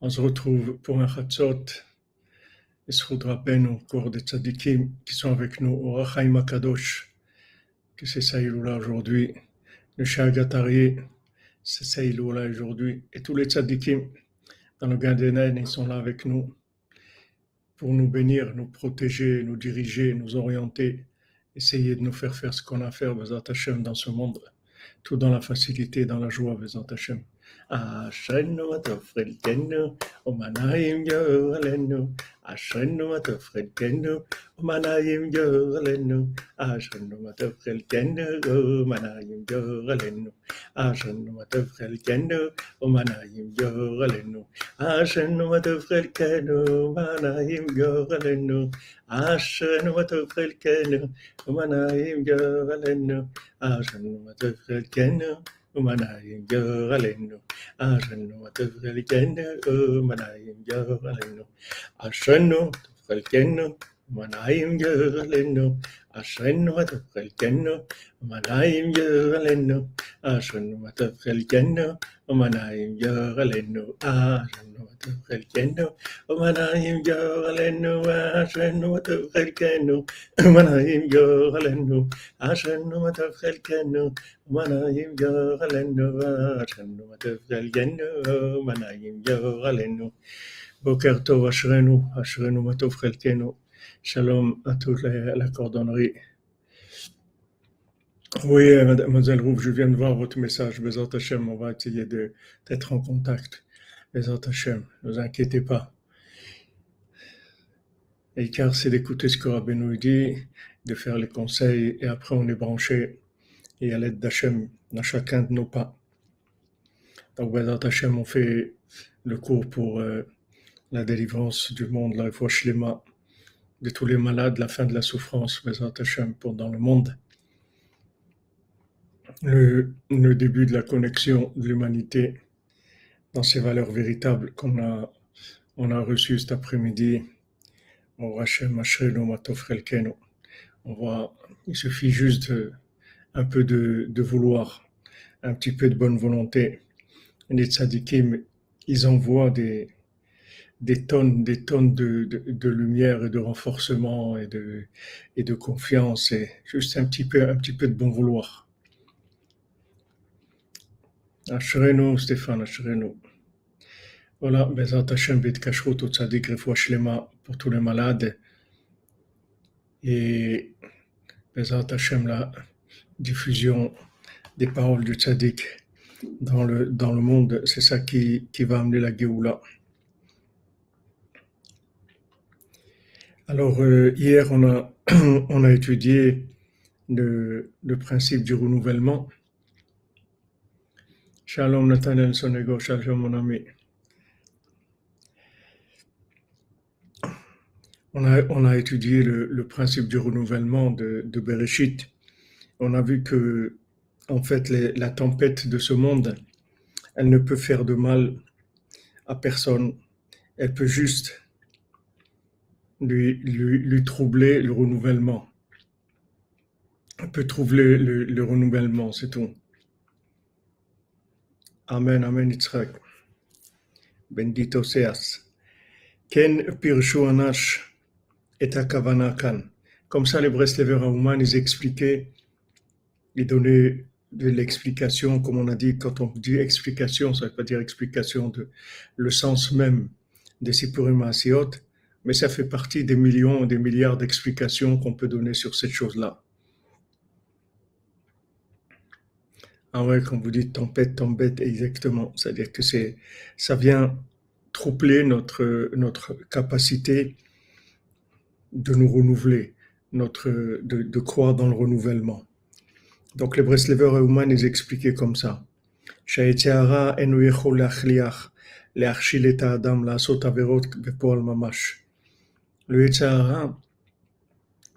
On se retrouve pour un Chatzot, et Ben au cours des tzadikim qui sont avec nous au Rachaim Akadosh, que c'est là aujourd'hui, le Shagatari, c'est là aujourd'hui, et tous les tzadikim dans le Gan ils sont là avec nous pour nous bénir, nous protéger, nous diriger, nous orienter, essayer de nous faire faire ce qu'on a à faire, dans ce monde, tout dans la facilité, dans la joie, Bezat Hashem. عشان وطفر الجنة وما نايم جغلنه عشان وطفر الجنة وما نايم جغلنه عشان وطفر الجنة وما نايم جغلنه عشان وطفر الجنة وما نايم جغلنه عشان وطفر الجنة وما نايم جغلنه عشان وطفر الجنة وما نايم جغلنه عشان وطفر الجنة Manayinjagalenu, Aranu, Tavalikenda, Manayinjagalenu, Ashanu, Tavalikenu, Manayinjagalenu, Matufrelikenu, Manayim Yoralenu, Ashanu Tufrelikenu, Manayim Yoralenu, Ashanu Matufrelikenu, Manayim Yoralenu, Ashanu Matufrelikenu, Manayim Yoralenu, Ashanu Matufrelikenu, Manayim Yoralenu, Ashanu Matufrelikenu, Manayim Yoralenu, Ashanu Matufrelikenu, מנעים יורלנו, אשרנו ותפגלגנו, מנעים יורלנו. בוקר טוב, אשרנו, אשרנו מה טוב חלקנו. Shalom à toute la, cordonnerie. Oui, mademoiselle Rouf, je viens de voir votre message. Bezat Hashem, on va essayer d'être en contact. Bezat Hashem, ne vous inquiétez pas. Et car c'est d'écouter ce que Rabbi nous dit, de faire les conseils, et après on est branché et à l'aide d'Hachem dans chacun de nos pas. Donc, Bézat Hachem, on fait le cours pour euh, la délivrance du monde, la Shlema, de tous les malades, la fin de la souffrance, pour dans le monde. Le, début de la connexion de l'humanité dans ses valeurs véritables qu'on a, on a reçues cet après-midi. On voit, il suffit juste de un peu de, vouloir, un petit peu de bonne volonté. Les tzadikim, ils envoient des, des tonnes, des tonnes de, de, lumière et de renforcement et de, et de confiance et juste un petit peu, un petit peu de bon vouloir. Ashrenu, Stéphane, Ashrenu. Voilà, Bezat Hashem, Kashrut, Tzadik, Refoua Shlema pour tous les malades. Et Bezat Hashem, là, diffusion des paroles du tzaddik dans le, dans le monde, c'est ça qui, qui, va amener la Géoula. Alors, euh, hier, on a, on a étudié le, le, principe du renouvellement. Shalom Nathaniel Sonego, shalom mon ami. On a, on a étudié le, le, principe du renouvellement de, de Bereshit on a vu que, en fait, la tempête de ce monde, elle ne peut faire de mal à personne. Elle peut juste lui, lui, troubler le renouvellement. Elle peut troubler le, renouvellement, c'est tout. Amen, Amen, Yitzhak. Bendito seas. Ken pirshu anash et Comme ça, les Breslevers Aouman, ils expliquaient et donner de l'explication, comme on a dit, quand on dit explication, ça veut pas dire explication de le sens même Sipurim Asiot, mais ça fait partie des millions, des milliards d'explications qu'on peut donner sur cette chose-là. Ah ouais, quand vous dites tempête, tempête, exactement. C'est-à-dire que c'est, ça vient troubler notre, notre capacité de nous renouveler, notre, de, croire dans le renouvellement. Donc les Breslevers Eumann ils expliquaient comme ça. Le Yetzahara,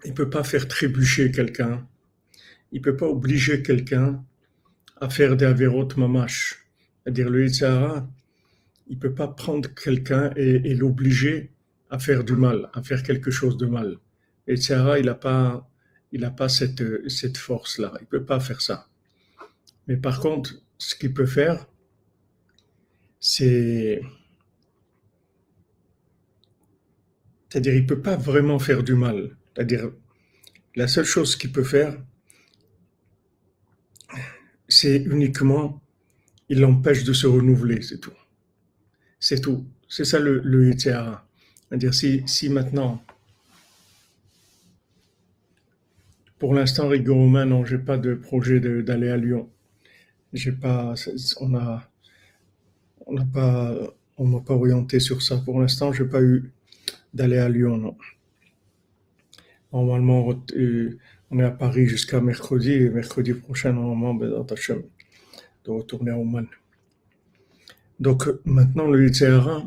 il ne peut pas faire trébucher quelqu'un, il ne peut pas obliger quelqu'un à faire des averot mamash. C'est-à-dire le Yetzahara, il ne peut pas prendre quelqu'un et, l'obliger à faire du mal, à faire quelque chose de mal. Le Yetzahara, il n'a pas il n'a pas cette, cette force-là. Il ne peut pas faire ça. Mais par contre, ce qu'il peut faire, c'est, c'est-à-dire, il peut pas vraiment faire du mal. C'est-à-dire, la seule chose qu'il peut faire, c'est uniquement, il l'empêche de se renouveler, c'est tout. C'est tout. C'est ça le, le C'est-à-dire, si, si maintenant, pour l'instant, rigoureusement, non, j'ai pas de projet d'aller à Lyon. J'ai pas, on a, on n'a pas, on m'a pas orienté sur ça. Pour l'instant, j'ai pas eu d'aller à Lyon, non. Normalement, euh, on est à Paris jusqu'à mercredi, et mercredi prochain, normalement, ben, de retourner à Oman. Donc, maintenant, le ce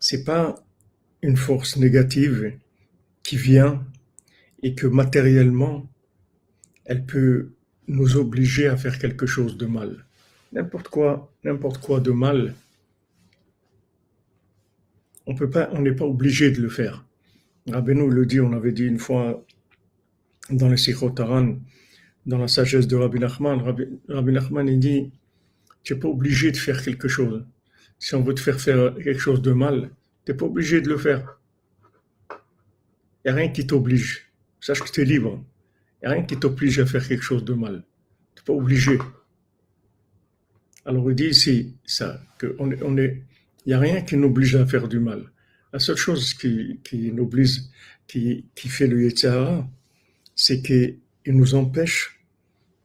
c'est pas une force négative qui vient et que matériellement, elle peut nous obliger à faire quelque chose de mal. N'importe quoi, n'importe quoi de mal, on peut pas, on n'est pas obligé de le faire. Rabbeinu le dit, on avait dit une fois dans le Sikhotaran, dans la sagesse de Rabbi Nachman, Rabbi, Nachman il dit, tu n'es pas obligé de faire quelque chose. Si on veut te faire faire quelque chose de mal, tu n'es pas obligé de le faire. Il n'y a rien qui t'oblige. Sache que tu es libre. Il n'y a rien qui t'oblige à faire quelque chose de mal. Tu n'es pas obligé. Alors il dit ici ça, qu'il on est, n'y a rien qui nous oblige à faire du mal. La seule chose qui, qui nous oblige, qui, fait le Yetzirah, c'est qu'il nous empêche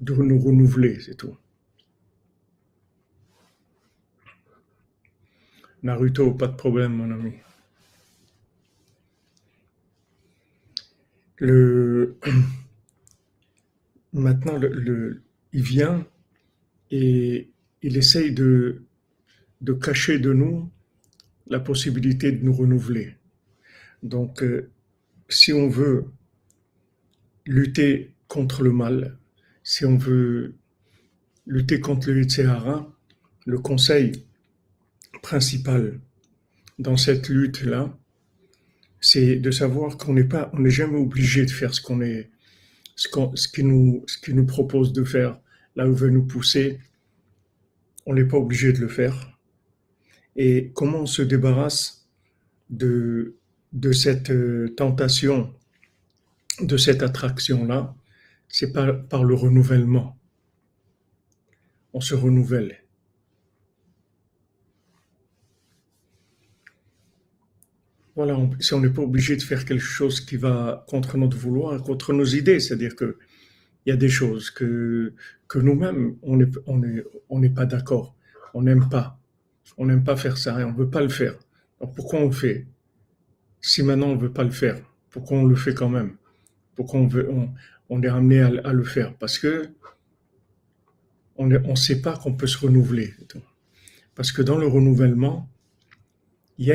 de nous renouveler, c'est tout. Naruto, pas de problème, mon ami. Le... Maintenant, le, il vient et il essaye de, de cacher de nous la possibilité de nous renouveler. Donc, euh, si on veut lutter contre le mal, si on veut lutter contre le Yitzhara, le conseil principal dans cette lutte-là, c'est de savoir qu'on n'est pas, on n'est jamais obligé de faire ce qu'on est, ce, ce qui nous, ce qui nous propose de faire, là où veut nous pousser, on n'est pas obligé de le faire. Et comment on se débarrasse de, de cette euh, tentation, de cette attraction-là, c'est par, le renouvellement. On se renouvelle. Voilà, si on n'est pas obligé de faire quelque chose qui va contre notre vouloir, contre nos idées, c'est-à-dire que il y a des choses que, que nous-mêmes, on n'est on on n'est pas d'accord, on n'aime pas. On n'aime pas faire ça et on ne veut pas le faire. Alors pourquoi on le fait? Si maintenant on ne veut pas le faire, pourquoi on le fait quand même? Pourquoi on, on, est amené à, le faire? Parce que on ne sait pas qu'on peut se renouveler. Parce que dans le renouvellement, il y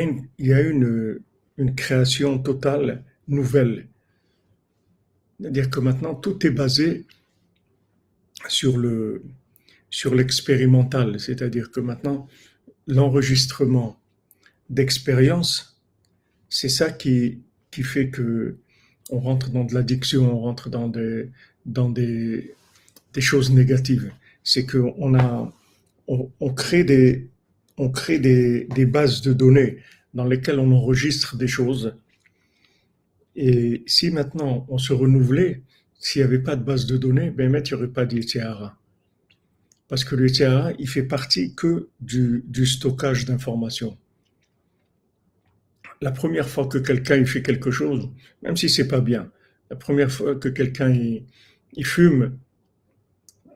a une, une, création totale nouvelle. C'est-à-dire que maintenant, tout est basé sur l'expérimental, c'est-à-dire que maintenant l'enregistrement d'expérience, c'est ça qui qui fait que on rentre dans de l'addiction, on rentre dans des dans des des choses négatives. C'est que on a on, crée des on crée des, des bases de données dans lesquelles on enregistre des choses. Et si maintenant on se renouvelait, s'il n'y avait pas de base de données, ben, il n'y aurait pas d'ITRA. Parce que l'ITRA, il fait partie que du, du stockage d'informations. La première fois que quelqu'un fait quelque chose, même si c'est pas bien, la première fois que quelqu'un il, fume,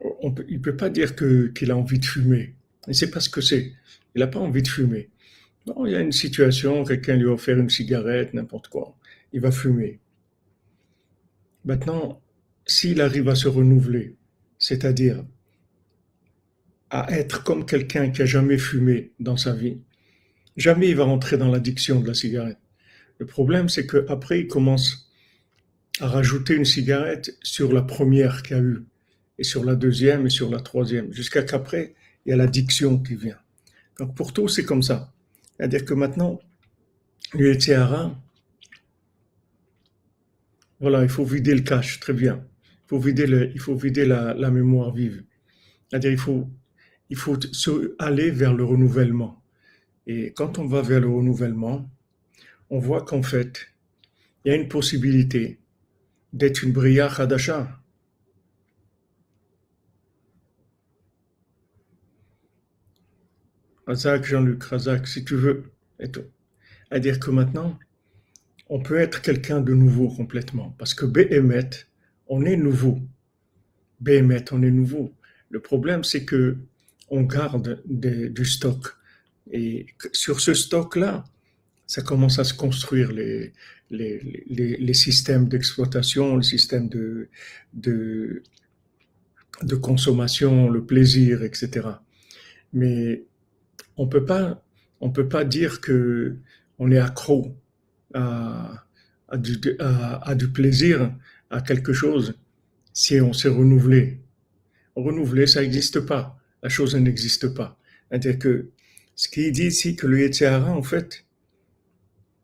on il peut pas dire que qu'il a envie de fumer. Il sait pas ce que c'est. Il n'a pas envie de fumer. Non, il y a une situation, quelqu'un lui a offert une cigarette, n'importe quoi. Il va fumer. Maintenant, s'il arrive à se renouveler, c'est-à-dire à être comme quelqu'un qui a jamais fumé dans sa vie, jamais il va rentrer dans l'addiction de la cigarette. Le problème, c'est qu'après, il commence à rajouter une cigarette sur la première qu'il a eue, et sur la deuxième, et sur la troisième, jusqu'à qu'après, il y a l'addiction qui vient. Donc pour tout, c'est comme ça. C'est-à-dire que maintenant, l'UETRA, voilà, il faut vider le cache, très bien. Il faut vider, le, il faut vider la, la mémoire vive. C'est-à-dire il faut, il faut aller vers le renouvellement. Et quand on va vers le renouvellement, on voit qu'en fait, il y a une possibilité d'être une Bria Hadasha. Razak, Jean-Luc, Razak, si tu veux. À dire que maintenant, on peut être quelqu'un de nouveau complètement. Parce que Béhémet, on est nouveau. Béhémet, on est nouveau. Le problème, c'est que on garde du stock. Et sur ce stock-là, ça commence à se construire les, les, les, systèmes d'exploitation, de, de, de consommation, le plaisir, etc. Mais on peut pas, on peut pas dire que on est accro à, à, du, à, du plaisir, à quelque chose, si on s'est renouvelé. Renouvelé, ça n'existe pas. La chose n'existe pas. C'est-à-dire que ce qui dit ici, que le Yetzirah, en fait,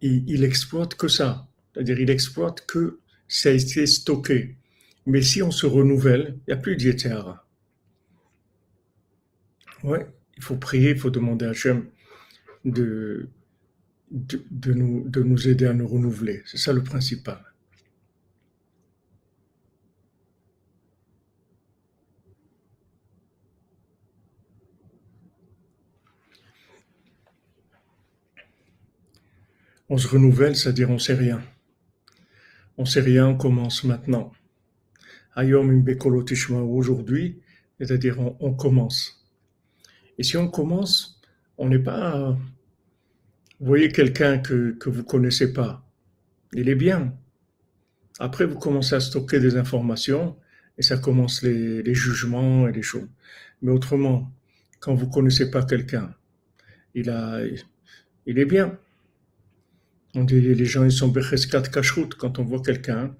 il, exploite que ça. C'est-à-dire, il exploite que ça a été stocké. Mais si on se renouvelle, il n'y a plus de Yetzirah. Ouais, il faut prier, il faut demander à Hachem de, de, nous, de nous aider à nous renouveler. C'est ça le principal. On se renouvelle, c'est-à-dire on sait rien. On sait rien, on commence maintenant. Ayom aujourd'hui, c'est-à-dire on, on, commence. Et si on commence, on n'est pas. Vous voyez quelqu'un que, que vous connaissez pas, il est bien. Après, vous commencez à stocker des informations et ça commence les, les jugements et les choses. Mais autrement, quand vous connaissez pas quelqu'un, il a, il est bien. On dit les gens ils sont becheskat kashrut quand on voit quelqu'un,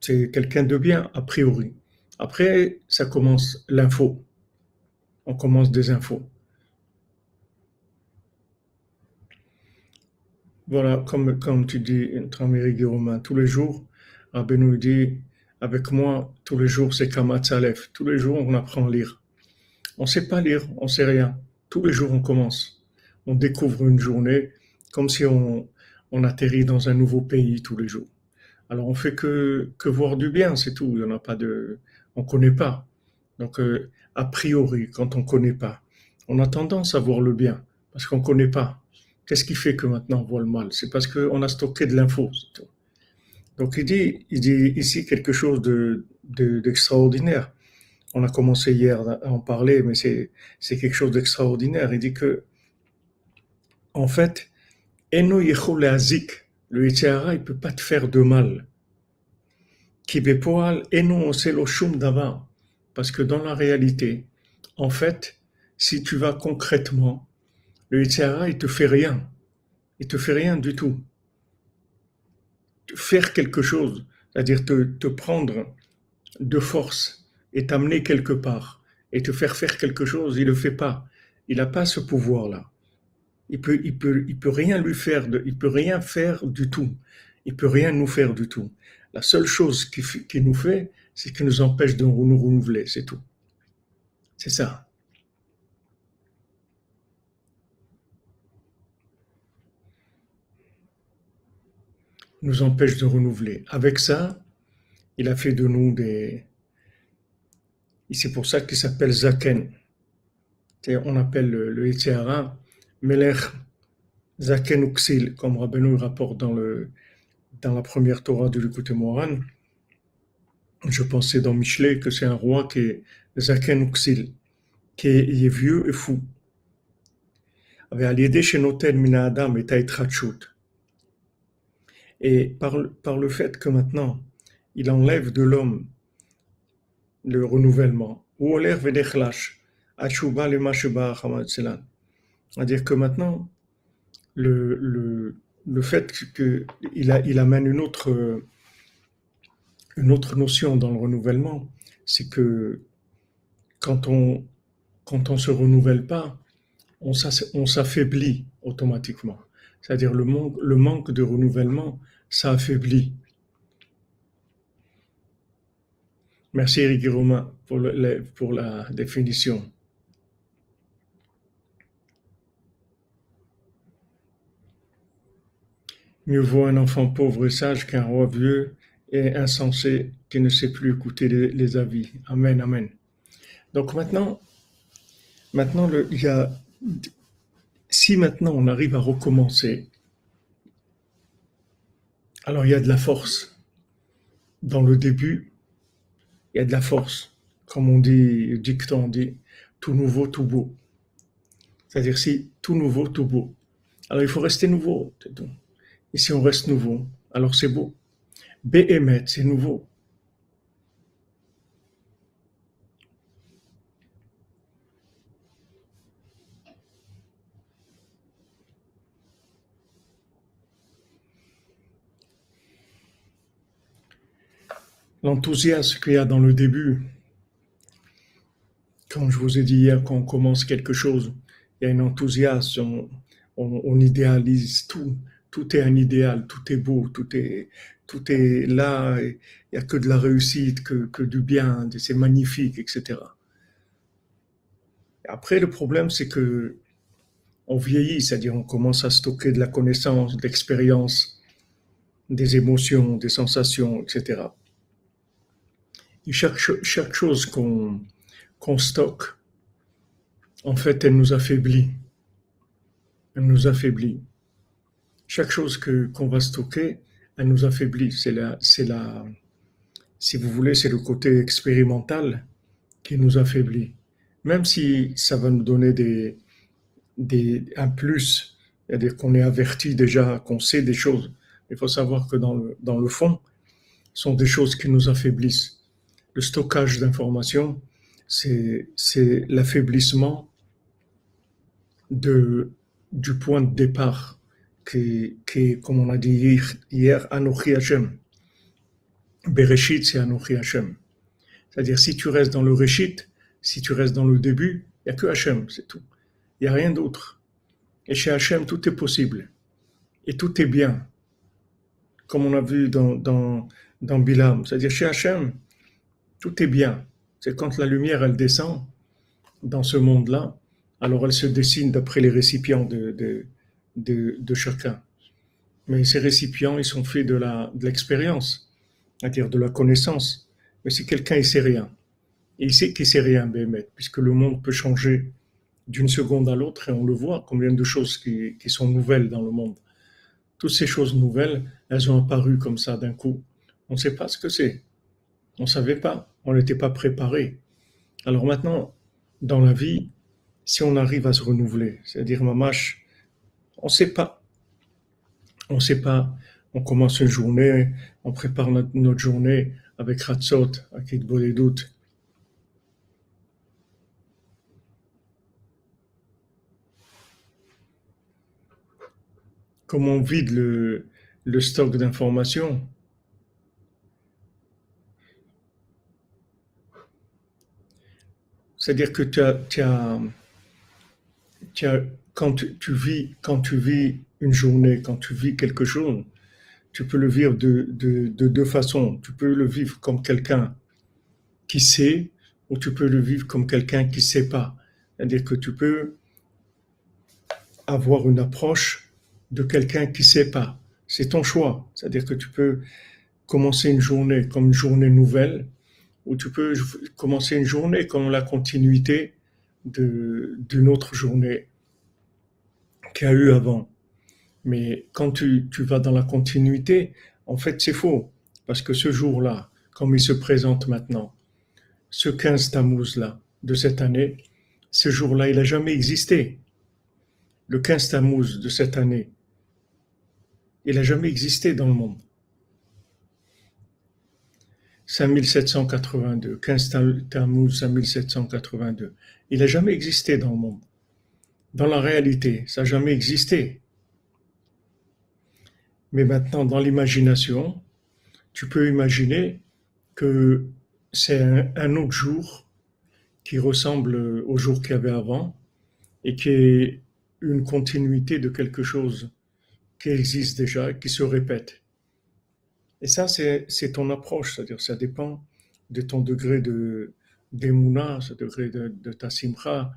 c'est quelqu'un de bien a priori. Après, ça commence l'info. On commence des infos. Voilà, comme, comme tu dis, Tramiri Romain, tous les jours, Rabbi dit, avec moi, tous les jours, c'est Kamatsalef. Tous les jours, on apprend à lire. On ne sait pas lire, on ne sait rien. Tous les jours, on commence. On découvre une journée comme si on, on atterrit dans un nouveau pays tous les jours. Alors on fait que, que voir du bien, c'est tout. Il y a pas de, on connaît pas. Donc euh, a priori, quand on connaît pas, on a tendance à voir le bien parce qu'on connaît pas. Qu'est-ce qui fait que maintenant on voit le mal? C'est parce qu'on a stocké de l'info. Donc il dit, il dit ici quelque chose de, d'extraordinaire. on a commencé hier à en parler, mais c'est quelque chose d'extraordinaire. Il dit que, en fait, Eno le Yitzhara, il peut pas te faire de mal. Parce que dans la réalité, en fait, si tu vas concrètement, le Yitzhara, il te fait rien. Il te fait rien du tout. Faire quelque chose, c'est-à-dire te, te prendre de force et t'amener quelque part et te faire faire quelque chose, il le fait pas. Il n'a pas ce pouvoir-là. Il peut, il peut, il peut rien lui faire, de, il peut rien faire du tout. Il peut rien nous faire du tout. La seule chose qu'il qui nous fait, c'est qu'il nous empêche de nous renouveler, c'est tout. C'est ça. nous empêche de renouveler. Avec ça, il a fait de nous des... Et c'est pour ça qu'il s'appelle Zaken. On appelle le, le Melech Zaken Uxil, comme Rabbeinu rapporte dans, le, dans la première Torah de l'écouté Moran. Je pensais dans Michelet que c'est un roi qui est Zaken Uxil, qui est, vieux et fou. Et par, par le fait que maintenant, il enlève de l'homme le renouvellement, ou vedechlash, achuba le c'est-à-dire que maintenant, le, le, le fait qu'il il amène une autre, une autre notion dans le renouvellement, c'est que quand on quand on se renouvelle pas, on s'affaiblit automatiquement. C'est-à-dire le manque, le manque de renouvellement, ça affaiblit. Merci Eric Romain pour, pour la définition. Mieux vaut un enfant pauvre et sage qu'un roi vieux et insensé qui ne sait plus écouter les, avis. Amen, amen. Donc maintenant, maintenant il y a, si maintenant on arrive à recommencer, alors il y a de la force. Dans le début, il y a de la force. Comme on dit, dicton, on dit tout nouveau, tout beau. C'est-à-dire si tout nouveau, tout beau. Alors il faut rester nouveau. Et si on reste nouveau, alors c'est beau. Béhémet, c'est nouveau. L'enthousiasme qu'il y a dans le début, comme je vous ai dit hier, quand on commence quelque chose, il y a un enthousiasme, on idéalise tout tout est un idéal, tout est beau, tout est, là, il n'y a que de la réussite, que, du bien, c'est magnifique, etc. Après, le problème, c'est que on vieillit, c'est-à-dire on commence à stocker de la connaissance, de l'expérience, des émotions, des sensations, etc. Et chaque, chose qu'on stocke, en fait, elle nous affaiblit. Elle nous affaiblit chaque chose que qu'on va stocker, elle nous affaiblit. C'est la, c'est la, si vous voulez, c'est le côté expérimental qui nous affaiblit. Même si ça va nous donner des, des, un plus, c'est-à-dire qu'on est averti déjà, qu'on sait des choses. Il faut savoir que dans le, dans le fond, sont des choses qui nous affaiblissent. Le stockage d'informations, c'est, c'est l'affaiblissement de, du point de départ qui, qui, comme on a dit hier, Anochi Hashem. Bereshit, c'est Anochi Hashem. C'est-à-dire, si tu restes dans le Reshit, si tu restes dans le début, il n'y a que Hashem, c'est tout. Il n'y a rien d'autre. Et chez Hashem, tout est possible. Et tout est bien. Comme on a vu dans, dans, dans Bilam. C'est-à-dire, chez Hashem, tout est bien. C'est quand la lumière, elle descend dans ce monde-là, alors elle se dessine d'après les récipients de, de, chacun. Mais ces récipients, ils sont faits de la de l'expérience, c'est-à-dire de la connaissance. Mais si quelqu'un ne sait rien, il sait qu'il sait rien, Bémet, puisque le monde peut changer d'une seconde à l'autre et on le voit, combien de choses qui, qui sont nouvelles dans le monde. Toutes ces choses nouvelles, elles ont apparu comme ça d'un coup. On ne sait pas ce que c'est. On ne savait pas. On n'était pas préparé. Alors maintenant, dans la vie, si on arrive à se renouveler, c'est-à-dire, mamache, on ne sait pas. On ne sait pas. On commence une journée, on prépare notre, journée avec Ratzot, avec des doutes. Comment on vide le, stock d'informations? C'est-à-dire que tu as quand tu, vis, quand tu vis une journée, quand tu vis quelque chose, tu peux le vivre de, de, de deux façons. Tu peux le vivre comme quelqu'un qui sait, ou tu peux le vivre comme quelqu'un qui sait pas. C'est-à-dire que tu peux avoir une approche de quelqu'un qui sait pas. C'est ton choix. C'est-à-dire que tu peux commencer une journée comme une journée nouvelle, ou tu peux commencer une journée comme la continuité d'une autre journée qu'il y a eu avant. Mais quand tu, tu vas dans la continuité, en fait, c'est faux. Parce que ce jour-là, comme il se présente maintenant, ce 15 Tammuz-là de cette année, ce jour-là, il n'a jamais existé. Le 15 Tammuz de cette année, il n'a jamais existé dans le monde. 5782, 15 Tammuz 5782. Il n'a jamais existé dans le monde dans la réalité. Ça n'a jamais existé. Mais maintenant, dans l'imagination, tu peux imaginer que c'est un, autre jour qui ressemble au jour qu'il y avait avant et qui est une continuité de quelque chose qui existe déjà qui se répète. Et ça, c'est ton approche, c'est-à-dire ça dépend de ton degré de ce degré de, de ta simcha,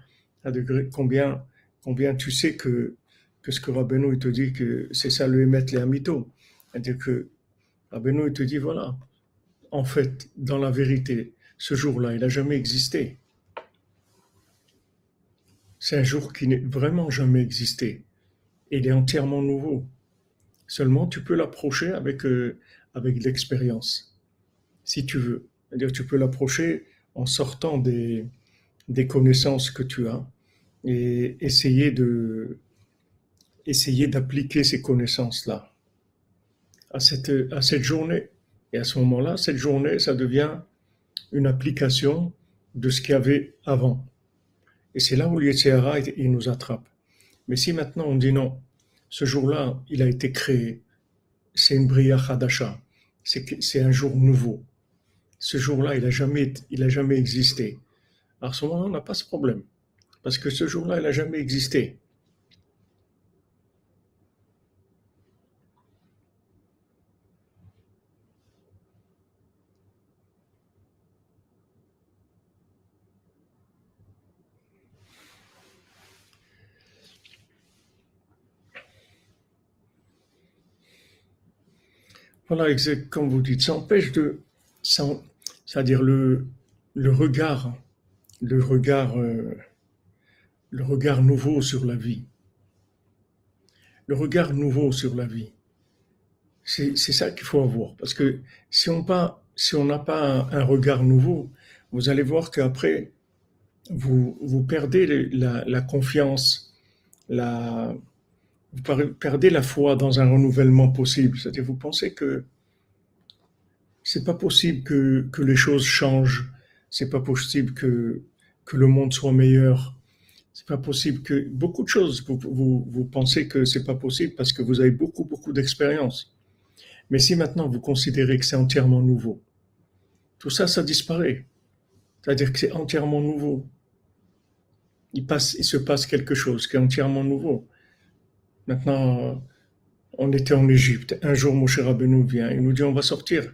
degré combien combien tu sais que que ce que Rabbeinu te dit que c'est ça le émettre les amito. C'est-à-dire que Rabbeinu te dit voilà, en fait, dans la vérité, ce jour-là, il n'a jamais existé. C'est un jour qui n'est vraiment jamais existé. Il est entièrement nouveau. Seulement, tu peux l'approcher avec, euh, avec l'expérience, si tu veux. C'est-à-dire, tu peux l'approcher en sortant des, des connaissances que tu as et essayer de essayer d'appliquer ces connaissances-là à cette, à cette journée. Et à ce moment-là, cette journée, ça devient une application de ce qu'il y avait avant. Et c'est là où l'Yetzirah, il nous attrape. Mais si maintenant on dit non, ce jour-là, il a été créé, c'est une Bria Hadasha, c'est un jour nouveau. Ce jour-là, il n'a jamais, il a jamais existé. À ce moment-là, on n'a pas ce problème. Parce que ce jour-là, il n'a jamais existé. Voilà, exact, comme vous dites, ça empêche de, c'est-à-dire le, le regard, le regard, euh, le regard nouveau sur la vie. Le regard nouveau sur la vie. C'est ça qu'il faut avoir. Parce que si on pas, si on n'a pas un, regard nouveau, vous allez voir qu'après, vous, vous perdez la, la confiance, la, vous perdez la foi dans un renouvellement possible. C'est-à-dire, vous pensez que c'est pas possible que, que, les choses changent. C'est pas possible que, que le monde soit meilleur. C'est pas possible que beaucoup de choses. Vous, pensez que c'est pas possible parce que vous avez beaucoup, beaucoup d'expérience. Mais si maintenant vous considérez que c'est entièrement nouveau, tout ça, ça disparaît. C'est-à-dire que c'est entièrement nouveau. Il, il se passe quelque chose qui est entièrement nouveau. Maintenant, on était en Égypte. Un jour, Moshe Rabbeinu vient. Il nous dit, on va sortir.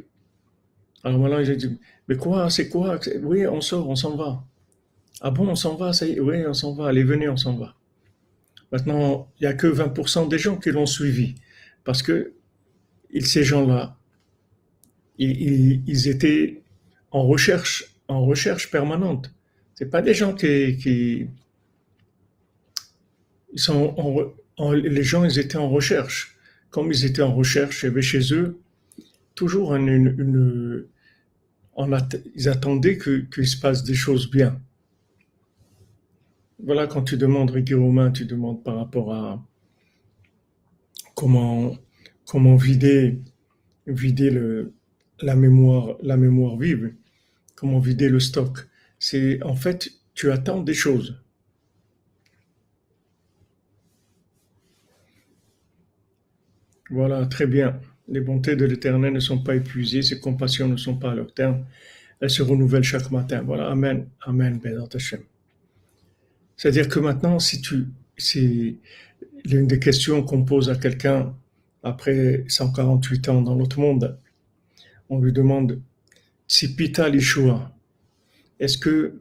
Alors maintenant, j'ai dit, mais quoi, c'est quoi? Oui, on sort, on s'en va. Ah bon, on s'en va ça y est, Oui, on s'en va. Allez, venez, on s'en va. Maintenant, il n'y a que 20% des gens qui l'ont suivi. Parce que ces gens-là, ils, étaient en recherche, en recherche permanente. C'est pas des gens qui, sont les gens, ils étaient en recherche. Comme ils étaient en recherche, il y avait chez eux toujours une, ils attendaient qu'il se passe des choses bien. Voilà, quand tu demandes Ricky Romain, tu demandes par rapport à comment, vider, la mémoire, la mémoire vive, comment vider le stock. C'est, en fait, tu attends des choses. Voilà, très bien. Les bontés de l'Éternel ne sont pas épuisées, ses compassions ne sont pas à leur terme. Elles se renouvellent chaque matin. Voilà, Amen, Amen, Bézat. C'est-à-dire que maintenant, si tu, l'une des questions qu'on pose à quelqu'un après 148 ans dans l'autre monde, on lui demande, si Pita Lishua, est-ce que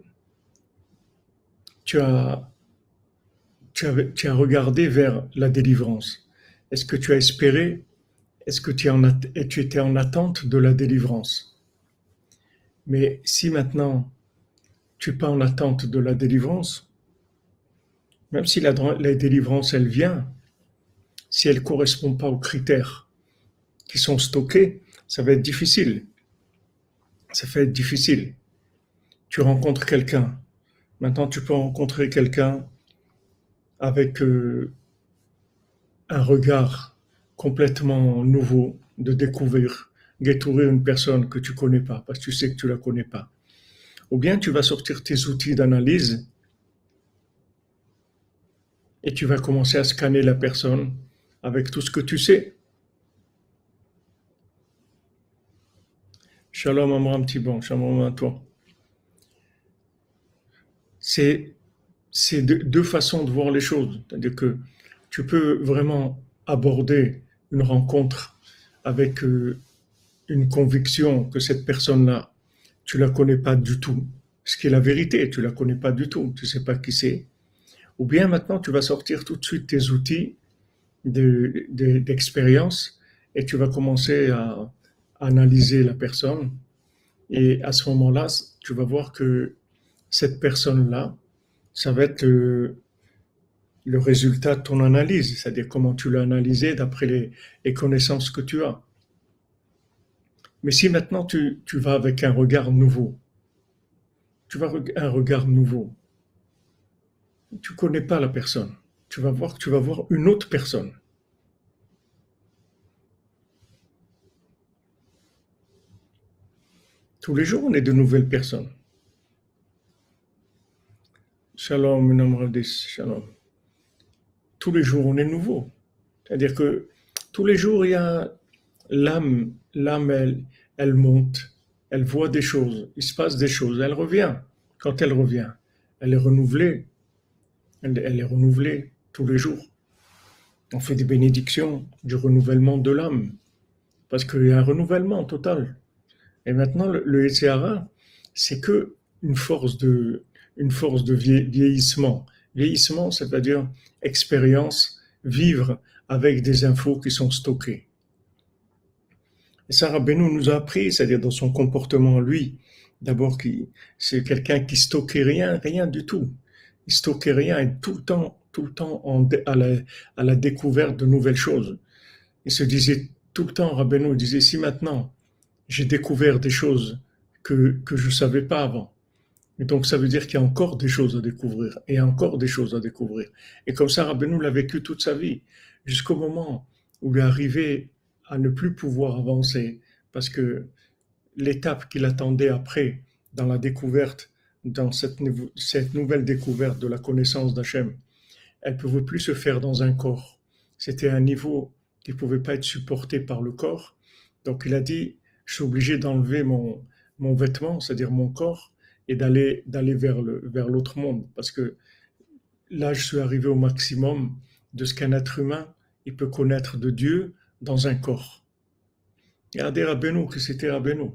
tu as, tu, tu as regardé vers la délivrance? Est-ce que tu as espéré? Est-ce que tu, étais en attente de la délivrance? Mais si maintenant tu n'es pas en attente de la délivrance, même si la, délivrance, elle vient, si elle ne correspond pas aux critères qui sont stockés, ça va être difficile. Ça va être difficile. Tu rencontres quelqu'un. Maintenant, tu peux rencontrer quelqu'un avec euh, un regard complètement nouveau de découvrir, découvrir une personne que tu connais pas, parce que tu sais que tu la connais pas. Ou bien tu vas sortir tes outils d'analyse et tu vas commencer à scanner la personne avec tout ce que tu sais. Shalom Amram Tibon, shalom à toi. C'est deux façons de voir les choses. C'est-à-dire que tu peux vraiment aborder une rencontre avec euh, une conviction que cette personne-là, tu la connais pas du tout. Ce qui est la vérité, tu la connais pas du tout, tu sais pas qui c'est. Ou bien maintenant, tu vas sortir tout de suite tes outils d'expérience et tu vas commencer à analyser la personne. Et à ce moment-là, tu vas voir que cette personne-là, ça va être le, résultat de ton analyse, c'est-à-dire comment tu l'as analysé d'après les, connaissances que tu as. Mais si maintenant tu, tu vas avec un regard nouveau, tu vas un regard nouveau, tu connais pas la personne, tu vas voir tu vas voir une autre personne. Tous les jours, on est de nouvelles personnes. Shalom, shalom. Tous les jours, on est nouveau. C'est-à-dire que tous les jours, il y a l'âme, l'âme, elle, elle monte, elle voit des choses, il se passe des choses, elle revient. Quand elle revient, elle est renouvelée. Elle, est renouvelée tous les jours. On fait des bénédictions du renouvellement de l'âme. Parce qu'il y a un renouvellement total. Et maintenant, le, le c'est que une force de, une force de vieillissement. Vieillissement, c'est-à-dire expérience, vivre avec des infos qui sont stockées. Et Sarah Benou nous a appris, c'est-à-dire dans son comportement, lui, d'abord, c'est quelqu'un qui stockait rien, rien du tout. Il stockait rien et tout le temps, tout le temps à, la, à la découverte de nouvelles choses. Il se disait tout le temps, Rabbeinu disait, si maintenant j'ai découvert des choses que, que je ne savais pas avant, et donc ça veut dire qu'il y a encore des choses à découvrir, et encore des choses à découvrir. Et comme ça, Rabbeinu l'a vécu toute sa vie, jusqu'au moment où il est arrivé à ne plus pouvoir avancer, parce que l'étape qu'il attendait après, dans la découverte, dans cette, nouvelle découverte de la connaissance d'Hachem, elle ne pouvait plus se faire dans un corps. C'était un niveau qui ne pouvait pas être supporté par le corps. Donc il a dit, je suis obligé d'enlever mon, vêtement, c'est-à-dire mon corps, et d'aller vers l'autre monde, parce que là, je suis arrivé au maximum de ce qu'un être humain peut connaître de Dieu dans un corps. Regardez Rabbeinu, que c'était Rabbeinu.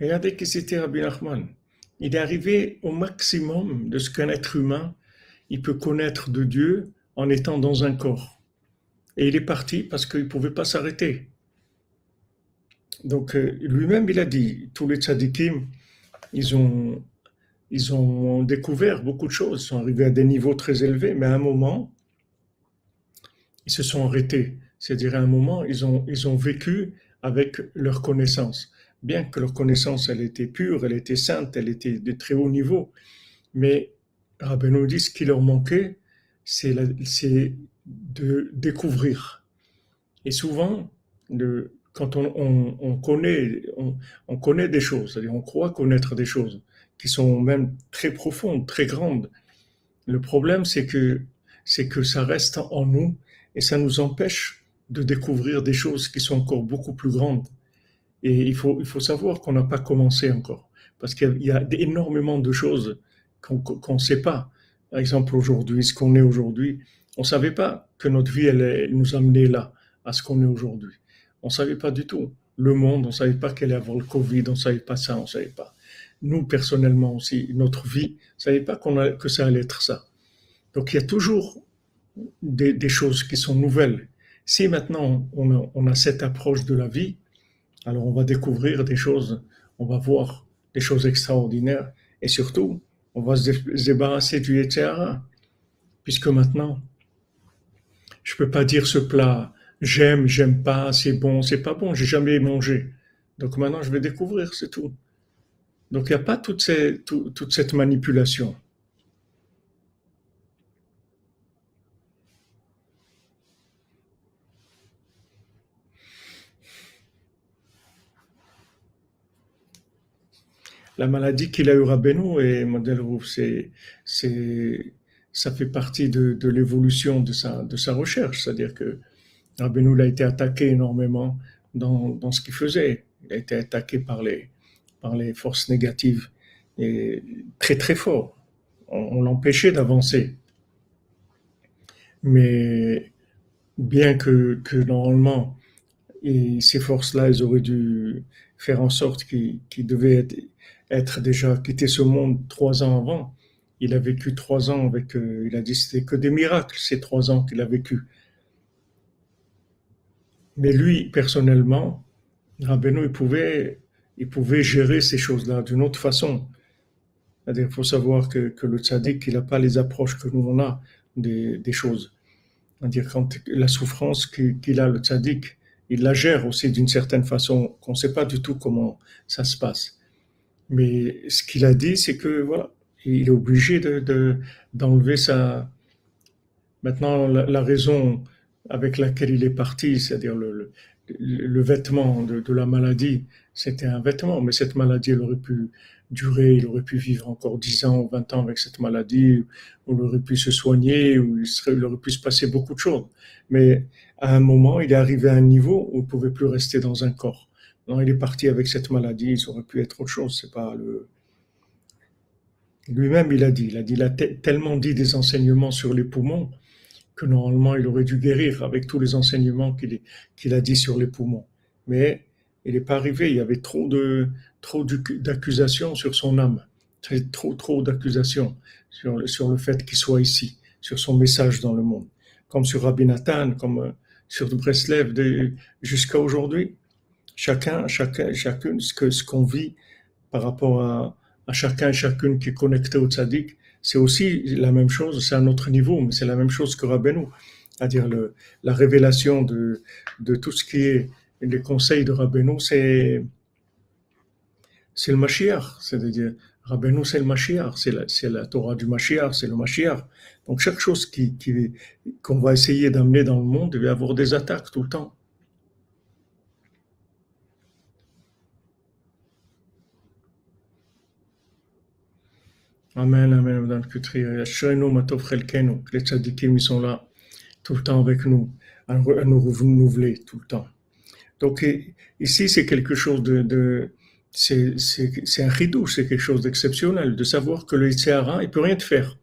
Regardez que c'était Rabbi Nachman. Il est arrivé au maximum de ce qu'un être humain il peut connaître de Dieu en étant dans un corps. Et il est parti parce qu'il ne pouvait pas s'arrêter. Donc euh, lui-même, il a dit, tous les tzadikim, ils ont, ils ont découvert beaucoup de choses, ils sont arrivés à des niveaux très élevés, mais à un moment, ils se sont arrêtés. C'est-à-dire à un moment, ils ont, ils ont vécu avec leur connaissance bien que leur connaissance, elle était pure, elle était sainte, elle était de très haut niveau, mais Rabbeinu dit ce qui leur manquait, c'est de découvrir. Et souvent, quand on, connaît, on, connaît des choses, c'est-à-dire on croit connaître des choses qui sont même très profondes, très grandes. Le problème, c'est que ça reste en nous et ça nous empêche de découvrir des choses qui sont encore beaucoup plus grandes. Et il faut, il faut savoir qu'on n'a pas commencé encore. Parce qu'il y a énormément de choses qu'on ne sait pas. Par exemple, aujourd'hui, ce qu'on est aujourd'hui, on ne savait pas que notre vie, elle, nous amenait là, à ce qu'on est aujourd'hui. On ne savait pas du tout. Le monde, on ne savait pas qu'elle allait avoir le Covid, on ne savait pas ça, on ne savait pas. Nous, personnellement aussi, notre vie, on ne savait pas qu'on que ça allait être ça. Donc, il y a toujours des, des choses qui sont nouvelles. Si maintenant on a, on a cette approche de la vie, alors on va découvrir des choses, on va voir des choses extraordinaires et surtout, on va se débarrasser du Yetzirah. Puisque maintenant, je peux pas dire ce plat, j'aime, j'aime pas, c'est bon, c'est pas bon, j'ai jamais mangé. Donc maintenant, je vais découvrir, c'est tout. Donc il n'y a pas toute cette manipulation. La maladie qu'il a eu Rabbeinu et Modèle c'est, ça fait partie de, l'évolution de sa, recherche. C'est-à-dire que Rabbeinu a été attaqué énormément dans, ce qu'il faisait. Il a été attaqué par les, forces négatives très très fort. On, l'empêchait d'avancer. Mais bien que, normalement ces forces-là, elles auraient dû faire en sorte qu'il devait être, être, déjà quitté ce monde trois ans avant. Il a vécu trois ans avec, euh, il a dit c'était que des miracles, ces trois ans qu'il a vécu. Mais lui, personnellement, Rabbeinu, il pouvait, il pouvait gérer ces choses-là d'une autre façon. Il faut savoir que, le tzaddik, il n'a pas les approches que nous on a des, des choses. C'est-à-dire quand la souffrance qu'il a, le tzaddik, il la gère aussi d'une certaine façon qu'on ne sait pas du tout comment ça se passe. Mais ce qu'il a dit, c'est que voilà, il est obligé de, d'enlever sa. Maintenant, la, raison avec laquelle il est parti, c'est-à-dire le, le, vêtement de, de, la maladie, c'était un vêtement, mais cette maladie, elle aurait pu durer, il aurait pu vivre encore 10 ans ou 20 ans avec cette maladie, il aurait pu se soigner, ou il, serait, il aurait pu se passer beaucoup de choses. Mais à un moment, il est arrivé à un niveau où il ne pouvait plus rester dans un corps. Non, il est parti avec cette maladie, ça aurait pu être autre chose, c'est pas le... Lui-même, il a dit, il a tellement dit des enseignements sur les poumons que normalement, il aurait dû guérir avec tous les enseignements qu'il a dit sur les poumons. Mais il n'est pas arrivé, il y avait trop de, trop d'accusations sur son âme, trop, trop d'accusations sur, sur le fait qu'il soit ici, sur son message dans le monde, comme sur Rabbi Nathan, comme euh, sur Breslev jusqu'à aujourd'hui. Chacun, chacun, chacune, ce qu'on vit par rapport à, chacun et chacune qui est connecté au tzaddik, c'est aussi la même chose, c'est à notre niveau, mais c'est la même chose que Rabbeinu, c'est-à-dire la révélation de, tout ce qui est les conseils de Rabbeinu, c'est le Mashiach, c'est-à-dire Rabbeinu c'est le Mashiach, c'est la, Torah du Mashiach, c'est le Mashiach. Donc chaque chose qu'on va essayer d'amener dans le monde, va avoir des attaques tout le temps. Amen, Amen, Madame Kutri. Les tzadikim, ils sont là tout le temps avec nous, à nous renouveler tout le temps. Donc ici, c'est quelque chose de, c'est un ridou, c'est quelque chose d'exceptionnel de savoir que le Yitzhara, il peut rien te faire.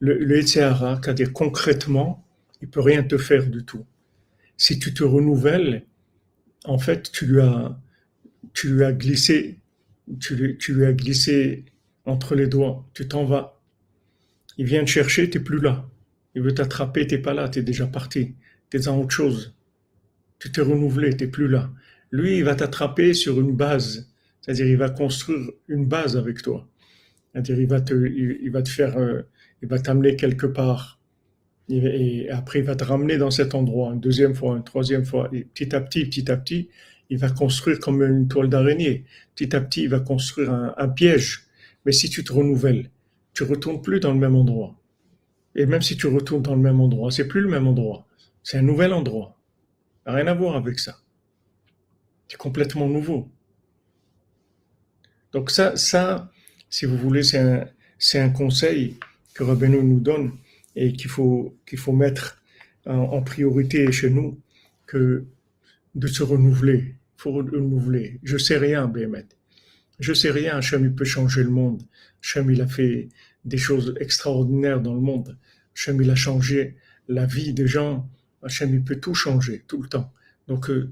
Le, le c'est-à-dire concrètement, il peut rien te faire du tout. Si tu te renouvelles, en fait, tu lui as, tu lui as glissé, tu lui, tu lui as glissé entre les doigts, tu t'en vas. Il vient te chercher, tu n'es plus là. Il veut t'attraper, tu n'es pas là, tu es déjà parti. Tu es dans autre chose. Tu t'es renouvelé, tu n'es plus là. Lui, il va t'attraper sur une base. C'est-à-dire, il va construire une base avec toi. C'est-à-dire, il va te, faire, euh, il va t'amener quelque part. Et, après, il va te ramener dans cet endroit une deuxième fois, une troisième fois. Et petit à petit, petit à petit, il va construire comme une toile d'araignée. Petit à petit, il va construire un piège. Mais si tu te renouvelles, tu retournes plus dans le même endroit. Et même si tu retournes dans le même endroit, c'est plus le même endroit. C'est un nouvel endroit. Rien à voir avec ça. C'est complètement nouveau. Donc ça, ça, si vous voulez, c'est un, c'est un conseil que Rabbeinu nous donne et qu'il faut, qu'il faut mettre en, priorité chez nous, que de se renouveler. Il faut renouveler. Je sais rien, Béhémet. Je sais rien. Hachem, il peut changer le monde. Hachem, il a fait des choses extraordinaires dans le monde. Hachem, il a changé la vie des gens. Hachem, il peut tout changer, tout le temps. Donc, euh,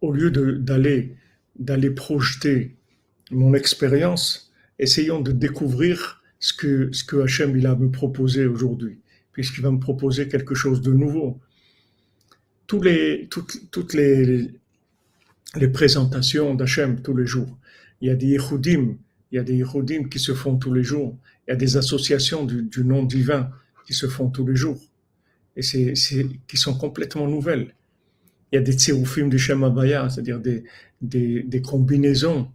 au lieu d'aller d'aller projeter mon expérience, essayons de découvrir ce que ce que Hachem il a à me proposer aujourd'hui, puisqu'il va me proposer quelque chose de nouveau. Tous les, toutes, toutes les, les présentations d'Hachem tous les jours. Il y a des Yehudim, il y a des Yehudim qui se font tous les jours. Il y a des associations du, nom divin qui se font tous les jours. Et c'est, qui sont complètement nouvelles il y a des tséroufim du Shem Abaya, c'est-à-dire des, combinaisons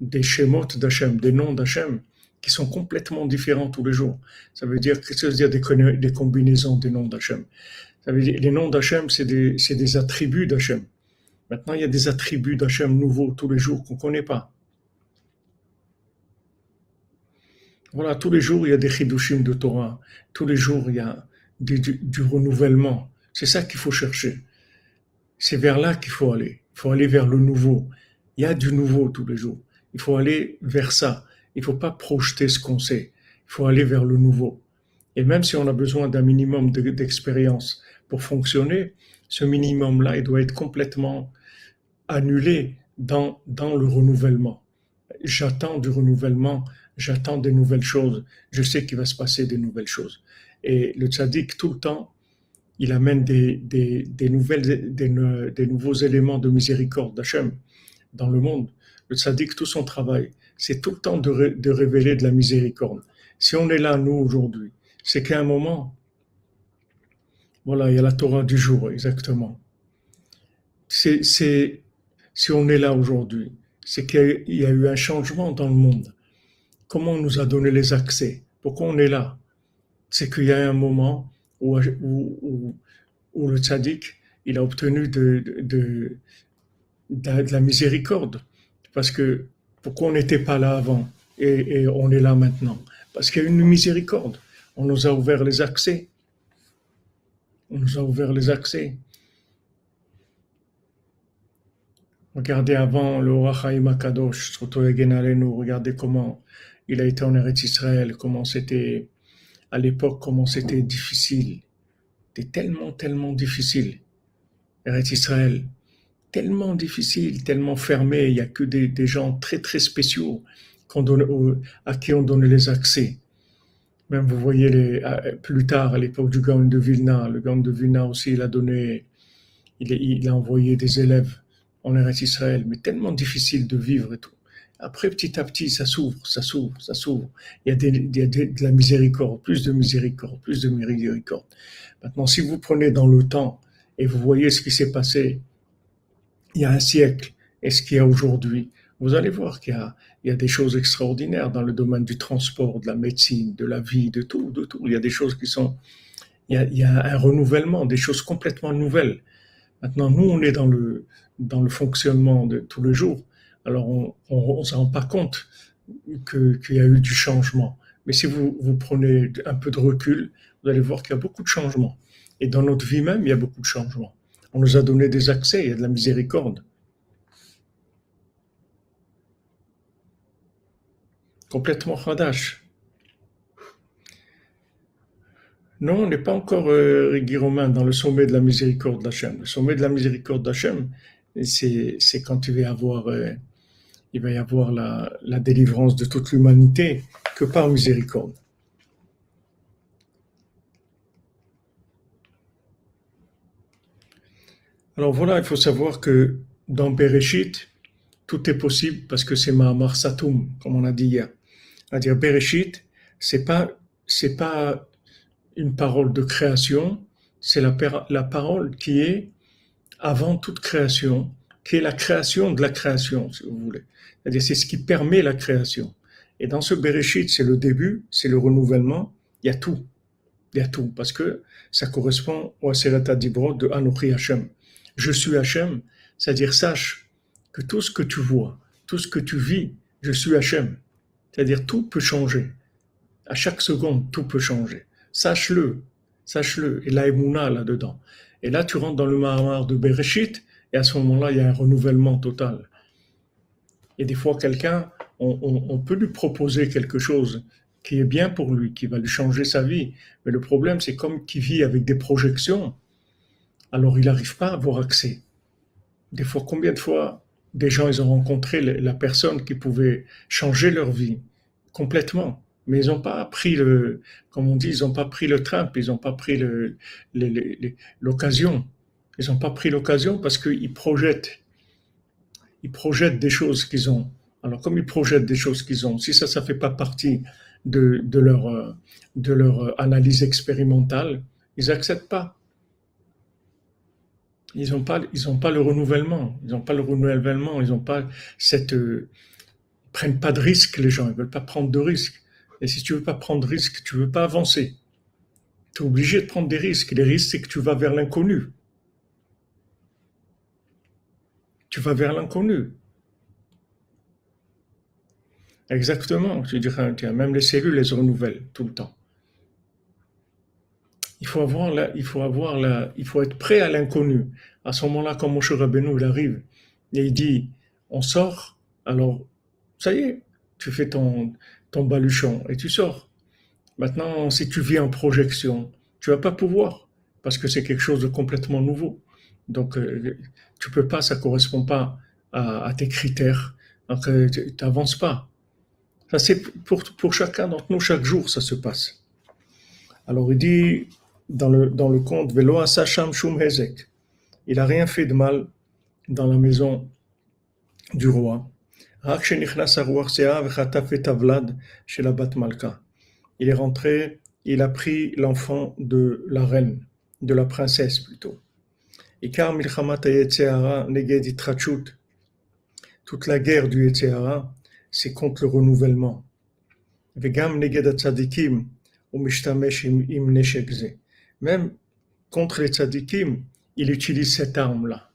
des schémots d'Hachem, des noms d'Hachem, qui sont complètement différents tous les jours. Ça veut dire, que ça veut dire des, combinaisons des noms d'Hachem? Les noms d'Hachem, c'est des, des attributs d'Hachem. Maintenant, il y a des attributs d'Hachem nouveaux tous les jours qu'on ne connaît pas. Voilà, tous les jours, il y a des chidushim de Torah. Tous les jours, il y a du, du, renouvellement. C'est ça qu'il faut chercher. C'est vers là qu'il faut aller. Il faut aller vers le nouveau. Il y a du nouveau tous les jours. Il faut aller vers ça. Il ne faut pas projeter ce qu'on sait. Il faut aller vers le nouveau. Et même si on a besoin d'un minimum d'expérience pour fonctionner, ce minimum-là, il doit être complètement annulé dans, dans le renouvellement. J'attends du renouvellement, j'attends des nouvelles choses, je sais qu'il va se passer des nouvelles choses. Et le tzaddik, tout le temps, il amène des, nouvelles, des, nouveaux éléments de miséricorde d'Hachem dans le monde. Le tzaddik, tout son travail, c'est tout le temps de, de révéler de la miséricorde. Si on est là, nous, aujourd'hui, c'est qu'à un moment, voilà, il y a la Torah du jour, exactement. Si on est là aujourd'hui, c'est qu'il y a eu un changement dans le monde. Comment on nous a donné les accès Pourquoi on est là C'est qu'il y a un moment où, le tzaddik, il a obtenu de, la miséricorde. Parce que pourquoi on n'était pas là avant et, on est là maintenant? Parce qu'il y a une miséricorde. On nous a ouvert les accès. On nous a ouvert les accès. Regardez avant le Rachaim Akadosh, nous regardez comment il a été en Eretz Israël, comment c'était, à l'époque, comment c'était difficile. C'était tellement, tellement difficile. Eretz Israël, tellement difficile, tellement fermé, il n'y a que des, gens très, très spéciaux à qui on donne les accès. Même vous voyez plus tard, à l'époque du gang de Vilna, le gang de Vilna aussi, il a donné, il, il a envoyé des élèves en Eretz Israël, mais tellement difficile de vivre et tout. Après, petit à petit, ça s'ouvre, ça s'ouvre, ça s'ouvre. Il y a, de la miséricorde, plus de miséricorde, plus de miséricorde. Maintenant, si vous prenez dans le temps et vous voyez ce qui s'est passé il y a un siècle et ce qu'il y a aujourd'hui, vous allez voir qu'il y a, il y a des choses extraordinaires dans le domaine du transport, de la médecine, de la vie, de tout, de tout. Il y a des choses qui sont, il y a, il y a un renouvellement, des choses complètement nouvelles. Maintenant, nous, on est dans le, dans le fonctionnement de tous les jours. Alors, on ne se rend pas compte qu'il y a eu du changement. Mais si vous, prenez un peu de recul, vous allez voir qu'il y a beaucoup de changements. Et dans notre vie même, il y a beaucoup de changements. On nous a donné des accès, il y a de la miséricorde. complètement Hadash. Non, on n'est pas encore, euh, Romain, dans le sommet de la miséricorde d'Hachem. Le sommet de la miséricorde d'Hachem, c'est, quand il va y avoir, euh, il va y avoir la, délivrance de toute l'humanité que par miséricorde. Alors voilà, il faut savoir que dans Bereshit, tout est possible parce que c'est Mahamar Satoum, comme on a dit hier à dire Bereshit, c'est pas c'est pas une parole de création, c'est la, la parole qui est avant toute création, qui est la création de la création, si vous voulez. C'est-à-dire c'est ce qui permet la création. Et dans ce Bereshit, c'est le début, c'est le renouvellement, il y a tout. Il y a tout, parce que ça correspond au Aserata Dibro de Anochi Hashem. Je suis Hashem, c'est-à-dire sache que tout ce que tu vois, tout ce que tu vis, je suis Hashem. C'est-à-dire tout peut changer. À chaque seconde, tout peut changer. Sache-le, sache-le. Et là, Emouna là-dedans. Et là, tu rentres dans le Mahamar de Bereshit, et à ce moment-là, il y a un renouvellement total. Et des fois, quelqu'un, on, peut lui proposer quelque chose qui est bien pour lui, qui va lui changer sa vie. Mais le problème, c'est comme qui vit avec des projections, alors il n'arrive pas à avoir accès. Des fois, combien de fois des gens, ils ont rencontré la personne qui pouvait changer leur vie complètement. Mais ils n'ont pas pris le, comme on dit, ils n'ont pas pris le train, ils n'ont pas pris l'occasion. Ils n'ont pas pris l'occasion parce qu'ils projettent, ils projettent des choses qu'ils ont. Alors, comme ils projettent des choses qu'ils ont, si ça, ça fait pas partie de, leur, de leur analyse expérimentale, ils n'acceptent pas. Ils n'ont pas, ils pas le renouvellement. Ils n'ont pas le renouvellement. Ils n'ont pas cette, euh, prennent pas de risques, les gens. Ils veulent pas prendre de risques. Et si tu veux pas prendre de risques, tu veux pas avancer. Tu es obligé de prendre des risques. Les risques, c'est que tu vas vers l'inconnu. Tu vas vers l'inconnu. Exactement. Je dirais, même les cellules, se renouvellent tout le temps. Il faut avoir il faut avoir il faut être prêt à l'inconnu. À ce moment-là, quand Moshe Rabbeinu, il arrive, et il dit, on sort, alors, ça y est, tu fais ton, ton baluchon et tu sors. Maintenant, si tu vis en projection, tu vas pas pouvoir, parce que c'est quelque chose de complètement nouveau. Donc, euh, tu peux pas, ça correspond pas à, tes critères. Donc, euh, tu n'avances pas. Ça, c'est pour, pour chacun d'entre nous, chaque jour, ça se passe. Alors, il dit dans le, dans le conte, Velo Sacham Shum Hezek. Il a rien fait de mal dans la maison du roi. Il est rentré, il a pris l'enfant de la reine, de la princesse plutôt. Toute la guerre du Yetzirah, c'est contre le renouvellement. Même contre les tzadikim, il utilise cette arme-là.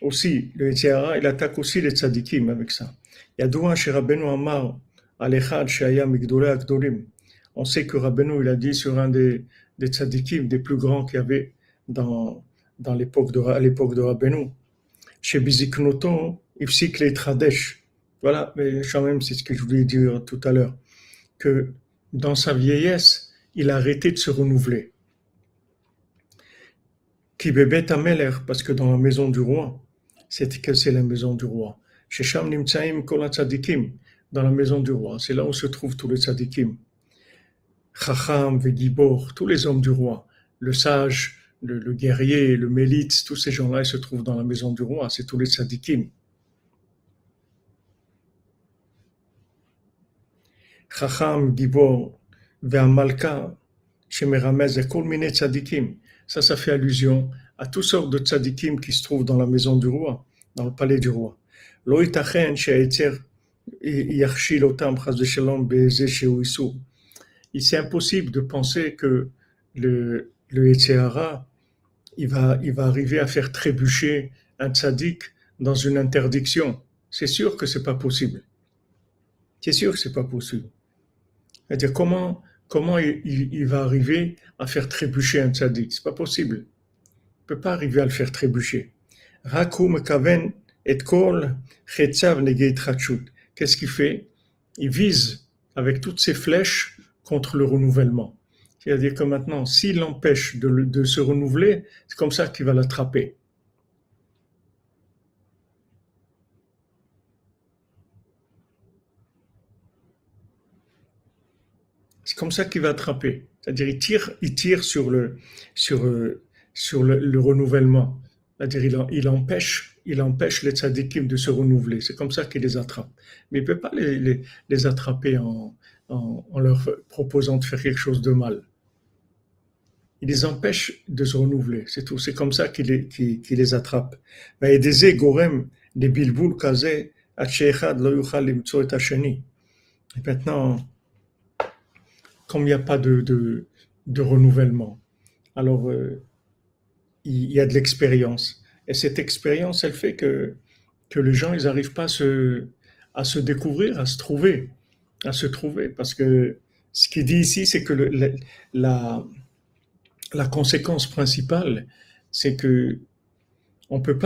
Aussi, le Yetzirah, il attaque aussi les tzadikim avec ça. Yadoua Rabbeinu Amar Alechad Shaya Migdolé Akdolim. On sait que Rabbeinu, il a dit sur un des, des tzadikim, des plus grands qu'il y avait dans, dans l'époque de, à l'époque de Rabbeinu. Chez Biziknoto, Ifsik les Tradesh. Voilà, mais quand même, c'est ce que je voulais dire tout à l'heure. Que dans sa vieillesse, il a arrêté de se renouveler. Qui bébé parce que dans la maison du roi, c'est que c'est la maison du roi. Chez Sham Nimtsaim Kol Tzadikim, dans la maison du roi, c'est là où se trouvent tous les tzadikim. Chacham, Vegibor, tous les hommes du roi, le sage, le, guerrier, le mélite, tous ces gens-là, ils se trouvent dans la maison du roi, c'est tous les tzadikim. Chacham, Gibor, Ve'amalka, Shemeramez, et Kol tzadikim. Ça, ça fait allusion à toutes sortes de tzadikim qui se trouvent dans la maison du roi, dans le palais du roi. Lo itachen c'est impossible de penser que le, le va, arriver à faire trébucher un tzaddik dans une interdiction. C'est sûr que c'est pas possible. C'est sûr que c'est pas possible. C'est-à-dire, comment, il, va arriver à faire trébucher un tzaddik? C'est pas possible. Il peut pas arriver à le faire trébucher. Rakum kaven et kol Qu'est-ce qu'il fait? Il vise avec toutes ses flèches contre le renouvellement. C'est-à-dire que maintenant, s'il l'empêche de, se renouveler, c'est comme ça qu'il va l'attraper. C'est comme ça qu'il va attraper. C'est-à-dire il tire, il tire sur le, sur, euh, sur le, renouvellement. C'est-à-dire il, empêche il empêche les tzadikim de se renouveler. C'est comme ça qu'il les attrape. Mais il ne peut pas les, attraper en, leur proposant de faire quelque chose de mal. Il les empêche de se renouveler, c'est tout. C'est comme ça qu'il les, les attrape. Et maintenant, comme il n'y a pas de renouvellement, alors euh, il y a de l'expérience. Et cette expérience, elle fait que, que les gens, ils n'arrivent pas à se, découvrir, à se trouver, à se trouver. Parce que ce qu'il dit ici, c'est que la, la conséquence principale, c'est que on peut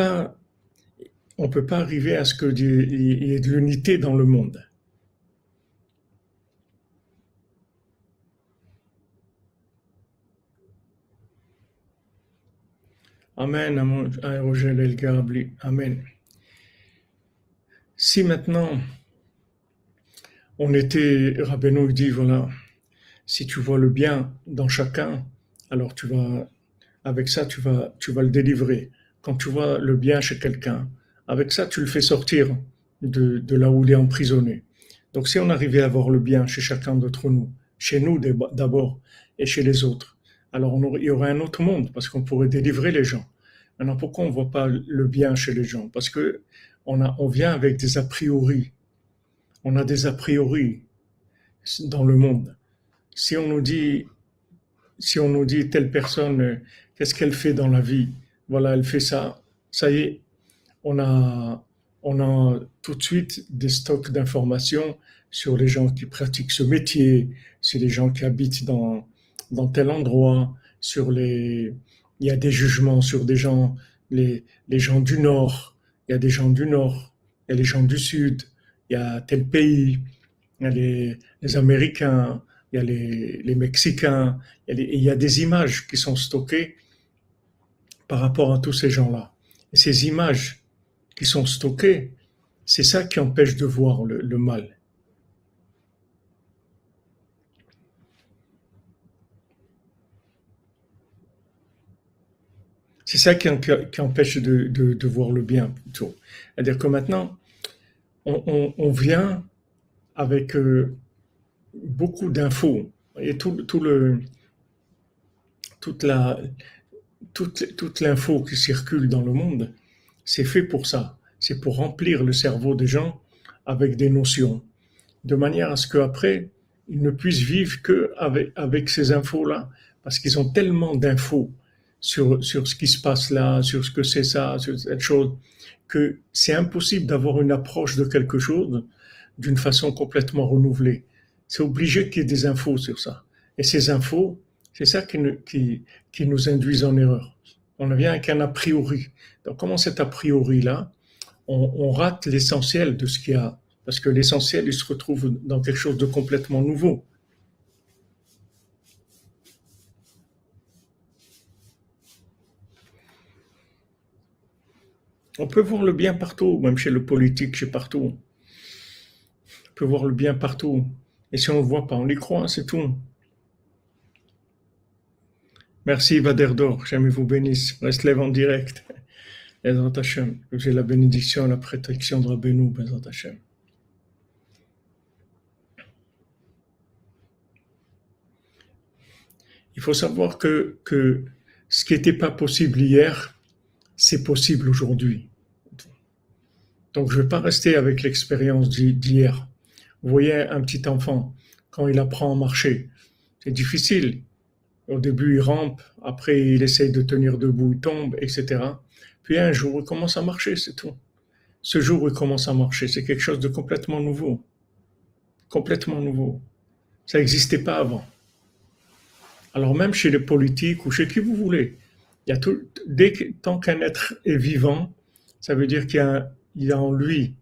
peut pas arriver à ce qu'il y ait de l'unité dans le monde. Amen, Amen. Si maintenant on était, Rabbeinu dit, voilà, si tu vois le bien dans chacun, alors tu vas, avec ça, tu vas, tu vas le délivrer. Quand tu vois le bien chez quelqu'un, avec ça, tu le fais sortir de, de là où il est emprisonné. Donc si on arrivait à voir le bien chez chacun d'entre nous, chez nous d'abord et chez les autres, alors il y aurait un autre monde parce qu'on pourrait délivrer les gens. Maintenant, pourquoi on ne voit pas le bien chez les gens? Parce que on, a, on vient avec des a priori. On a des a priori dans le monde. Si on nous dit, si on nous dit telle personne, qu'est-ce qu'elle fait dans la vie? Voilà, elle fait ça. Ça y est, on a, on a tout de suite des stocks d'informations sur les gens qui pratiquent ce métier, sur les gens qui habitent dans, dans tel endroit, sur les, il y a des jugements sur des gens, les, gens du Nord, il y a des gens du Nord, il y a les gens du Sud, il y a tel pays, il y a les, Américains, il y a les, Mexicains, il y, a des images qui sont stockées par rapport à tous ces gens-là. Et ces images qui sont stockées, c'est ça qui empêche de voir le mal. C'est ça qui, empêche de, voir le bien plutôt. C'est-à-dire que maintenant, on, vient avec euh, beaucoup d'infos et tout, toute l'info qui circule dans le monde, c'est fait pour ça. C'est pour remplir le cerveau des gens avec des notions, de manière à ce qu'après, ils ne puissent vivre que avec, avec ces infos-là, parce qu'ils ont tellement d'infos sur, sur ce qui se passe là, sur ce que c'est ça, sur cette chose, que c'est impossible d'avoir une approche de quelque chose d'une façon complètement renouvelée. C'est obligé qu'il y ait des infos sur ça. Et ces infos, c'est ça qui, qui, qui, nous induit en erreur. On ne vient avec un a priori. Donc, comment cet a priori-là, on, on, rate l'essentiel de ce qu'il y a? Parce que l'essentiel, il se retrouve dans quelque chose de complètement nouveau. On peut voir le bien partout, même chez le politique, chez partout. On peut voir le bien partout. Et si on ne le voit pas, on y croit, c'est tout. Merci Vaderdor, jamais vous bénisse. Reste lève en direct. J'ai la bénédiction, la protection de Rabbeinu. Il faut savoir que, que ce qui n'était pas possible hier, c'est possible aujourd'hui. Donc je ne vais pas rester avec l'expérience d'hier. Vous voyez un petit enfant, quand il apprend à marcher, c'est difficile. Au début, il rampe, après, il essaye de tenir debout, il tombe, etc. Puis un jour, il commence à marcher, c'est tout. Ce jour il commence à marcher, c'est quelque chose de complètement nouveau. Complètement nouveau. Ça n'existait pas avant. Alors même chez les politiques ou chez qui vous voulez, tout, dès que, tant qu'un être est vivant, ça veut dire qu'il y a, en lui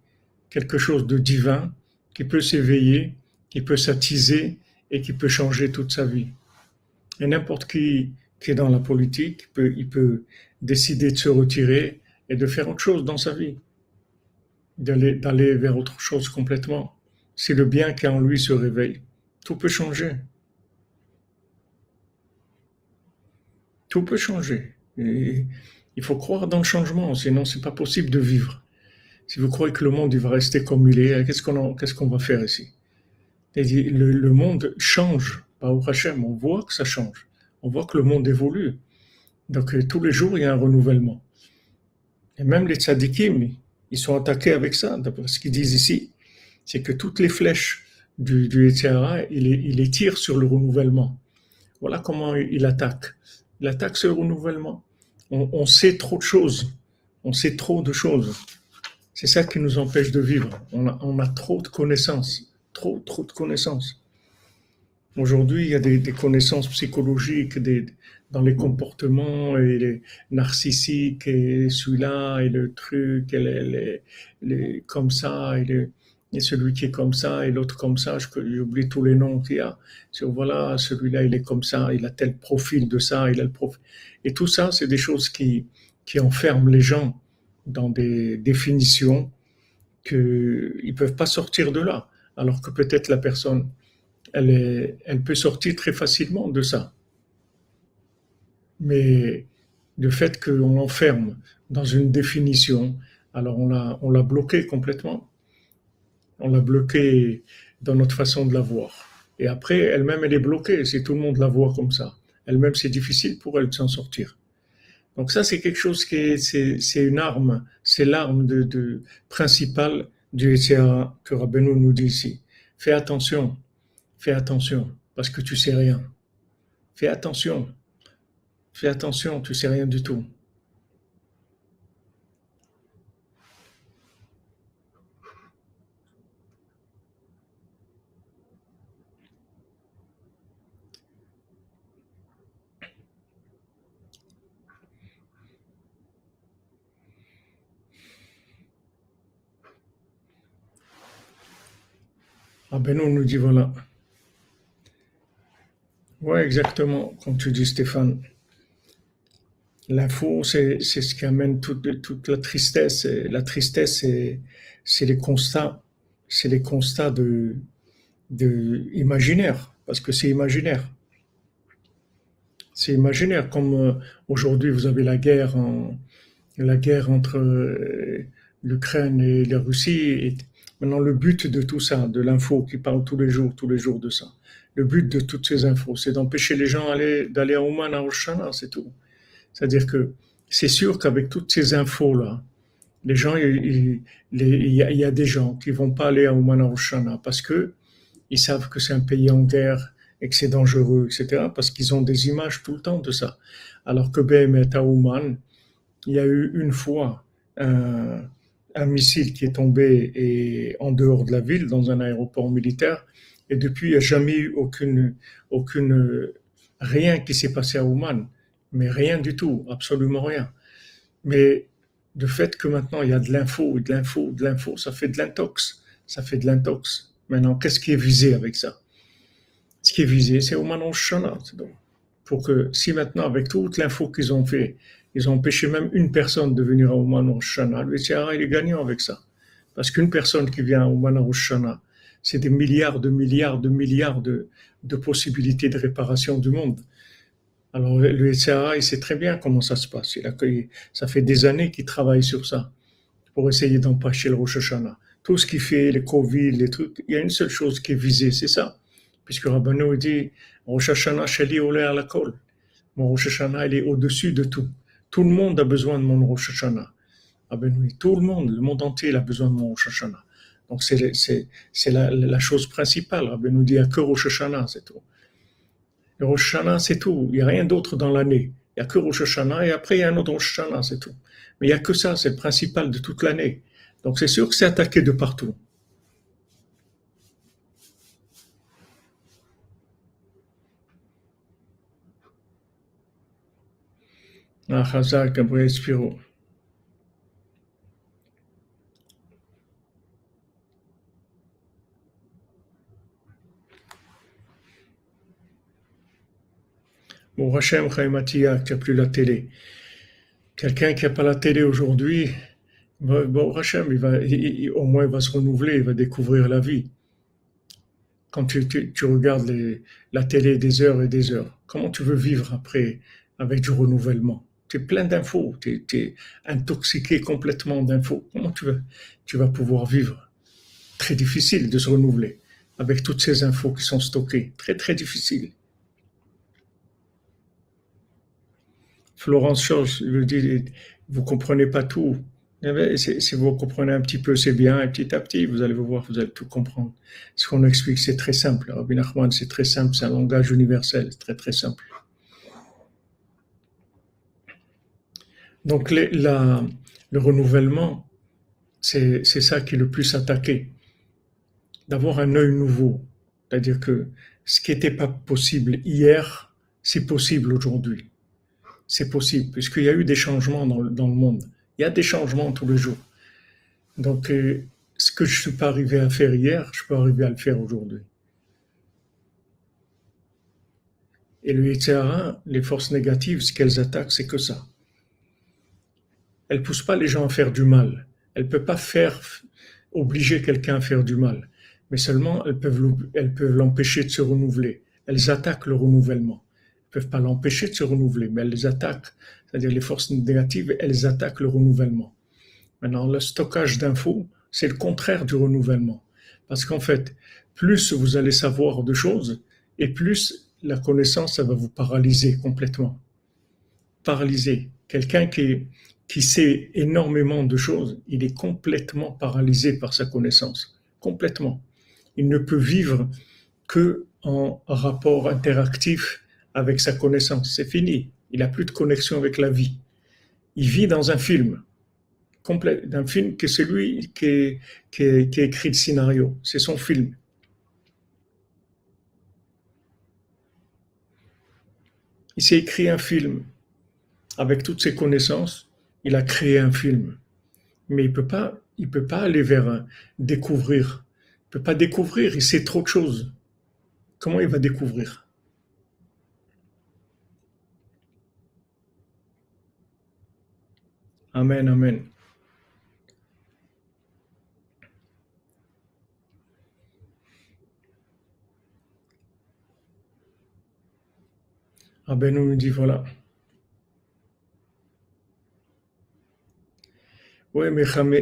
quelque chose de divin qui peut s'éveiller, qui peut s'attiser et qui peut changer toute sa vie. Et n'importe qui qui est dans la politique, il peut, décider de se retirer et de faire autre chose dans sa vie, d'aller, d'aller vers autre chose complètement. Si le bien qui est en lui se réveille, tout peut changer. Tout peut changer. Il faut croire dans le changement, sinon c'est pas possible de vivre. Si vous croyez que le monde il va rester comme il est, qu'est-ce qu'on qu'est-ce va faire ici? Le, le, monde change, pas au Hachem, on voit que ça change. On voit que le monde évolue. Donc euh, tous les jours, il y a un renouvellement. Et même les tzadikim, ils sont attaqués avec ça, ce qu'ils disent ici. C'est que toutes les flèches du, du il, il les tire sur le renouvellement. Voilà comment il attaque. Sur le renouvellement. On, sait trop de choses. On sait trop de choses. C'est ça qui nous empêche de vivre. On a, trop de connaissances. Trop, trop de connaissances. Aujourd'hui, il y a des, connaissances psychologiques dans les comportements et les narcissiques et celui-là et le truc et les, les, les comme ça et, et, celui qui est comme ça et l'autre comme ça. J'oublie tous les noms qu'il y a. Voilà, celui-là il est comme ça, il a tel profil de ça, il a le profil. Et tout ça, c'est des choses qui, qui enferment les gens dans des définitions qu'ils ne peuvent pas sortir de là. Alors que peut-être la personne elle, est, elle peut sortir très facilement de ça. Mais le fait qu'on l'enferme dans une définition, alors on l'a, bloqué complètement. On l'a bloqué dans notre façon de la voir. Et après, elle-même, elle est bloquée si tout le monde la voit comme ça. Elle-même, c'est difficile pour elle de s'en sortir. Donc ça, c'est quelque chose qui est, c'est, une arme, c'est l'arme de, de principale du ECA que Rabbeinu nous dit ici. Fais attention, Fais attention, parce que tu sais rien. Fais attention. Fais attention, tu sais rien du tout. Ah ben nous dit voilà. Ouais, exactement, comme tu dis, Stéphane. L'info, c'est, ce qui amène toute, la tristesse. La tristesse, c'est, les constats, c'est les constats de, imaginaire, parce que c'est imaginaire. C'est imaginaire, comme euh, aujourd'hui vous avez la guerre, la guerre entre euh, l'Ukraine et la Russie. Maintenant, le but de tout ça, de l'info qui parle tous les jours, tous les jours de ça, le but de toutes ces infos, c'est d'empêcher les gens d'aller, à Oman, à Oshana, c'est tout. C'est-à-dire que c'est sûr qu'avec toutes ces infos-là, les gens, il, y a, des gens qui vont pas aller à Oman, à Oshana parce que ils savent que c'est un pays en guerre et que c'est dangereux, etc. Parce qu'ils ont des images tout le temps de ça. Alors que BM à Oman, il y a eu une fois un, un, missile qui est tombé et en dehors de la ville, dans un aéroport militaire, et depuis, il n'y a jamais eu aucune, aucune, rien qui s'est passé à Oman. Mais rien du tout, absolument rien. Mais le fait que maintenant il y a de l'info, de l'info, de l'info, ça fait de l'intox. Ça fait de l'intox. Maintenant, qu'est-ce qui est visé avec ça? Ce qui est visé, c'est Oman Shana. Pour que, si maintenant, avec toute l'info qu'ils ont fait, ils ont empêché même une personne de venir à Oman Shana, le il est gagnant avec ça. Parce qu'une personne qui vient à Oman Shana, c'est des milliards de milliards de milliards de, de possibilités de réparation du monde. Alors le SRA, il sait très bien comment ça se passe. Il a, ça fait des années qu'il travaille sur ça pour essayer d'empêcher le Rosh Hashanah. Tout ce qui fait les Covid, les trucs, il y a une seule chose qui est visée, c'est ça. Puisque Rabbanou dit Rosh Hashanah Shali à la. Mon Rosh Hashanah, il est au-dessus de tout. Tout le monde a besoin de mon Rosh Hashanah. Rabbanou, tout le monde, le monde entier, il a besoin de mon Rosh Hashanah. Donc c'est, la, chose principale. Rabbi nous dit, il n'y a que Rosh Hashanah, c'est tout. Le Rosh Hashanah, c'est tout. Il n'y a rien d'autre dans l'année. Il n'y a que Rosh Hashanah et après il y a un autre Rosh Hashanah, c'est tout. Mais il n'y a que ça, c'est le principal de toute l'année. Donc c'est sûr que c'est attaqué de partout. Ah, Hazak, Gabriel Spiro. Bon, Hachem Chaïmatia, qui n'a plus la télé. Quelqu'un qui n'a pas la télé aujourd'hui, bon, Hachem, il va, au moins, il va se renouveler, il va découvrir la vie. Quand tu, regardes la télé des heures et des heures, comment tu veux vivre après avec du renouvellement? Es plein d'infos, tu es, intoxiqué complètement d'infos. Comment tu vas, tu vas pouvoir vivre? Très difficile de se renouveler avec toutes ces infos qui sont stockées. Très, très difficile. Florence Georges vous dit, vous comprenez pas tout. Eh si vous comprenez un petit peu, c'est bien, et petit à petit, vous allez vous voir, vous allez tout comprendre. Ce qu'on explique, c'est très simple. Rabbi Nachman, c'est très simple, c'est un langage universel, très très simple. Donc le renouvellement, c'est ça qui est le plus attaqué. D'avoir un œil nouveau. C'est-à-dire que ce qui n'était pas possible hier, c'est possible aujourd'hui c'est possible, puisqu'il y a eu des changements dans, le monde. Il y a des changements tous les jours. Donc, euh, ce que je ne suis pas arrivé à faire hier, je peux arriver à le faire aujourd'hui. Et le Yitzhara, les forces négatives, ce qu'elles attaquent, c'est que ça. Elles ne poussent pas les gens à faire du mal. Elles ne peuvent pas faire obliger quelqu'un à faire du mal. Mais seulement, elles peuvent l'empêcher de se renouveler. Elles attaquent le renouvellement peuvent pas l'empêcher de se renouveler, mais elles les attaquent. C'est-à-dire les forces négatives, elles attaquent le renouvellement. Maintenant, le stockage d'infos, c'est le contraire du renouvellement. Parce qu'en fait, plus vous allez savoir de choses, et plus la connaissance, ça va vous paralyser complètement. Paralyser. Quelqu'un qui, qui sait énormément de choses, il est complètement paralysé par sa connaissance. Complètement. Il ne peut vivre que en rapport interactif avec sa connaissance. C'est fini. Il n'a plus de connexion avec la vie. Il vit dans un film, d'un film que c'est qui, qui, qui écrit le scénario. C'est son film. Il s'est écrit un film avec toutes ses connaissances il a créé un film, mais il peut pas, il peut pas aller vers un découvrir. Il peut pas découvrir. Il sait trop de choses. Comment il va découvrir? Amen, amen. Ah ben nous dit voilà. Oui, mais Chaim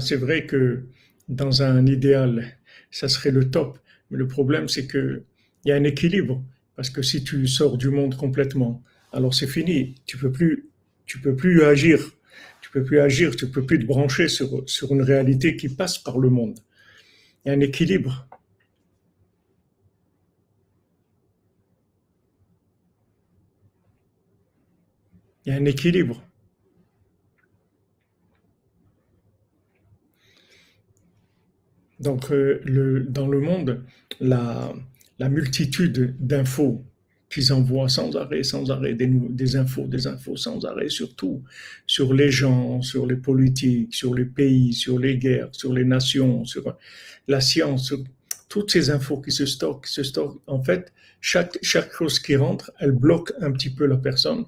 c'est vrai que dans un idéal, ça serait le top. Mais le problème, c'est qu'il y a un équilibre. Parce que si tu sors du monde complètement, alors c'est fini. Tu peux plus, tu peux plus agir. Tu peux plus agir. Tu peux plus te brancher sur, sur une réalité qui passe par le monde. Il y a un équilibre. Il y a un équilibre. Donc, euh, dans le monde, la, multitude d'infos qu'ils envoient sans arrêt, sans arrêt, des, infos, des infos sans arrêt, surtout sur les gens, sur les politiques, sur les pays, sur les guerres, sur les nations, sur la science, toutes ces infos qui se stockent, se stockent. En fait, chaque, chose qui rentre, elle bloque un petit peu la personne,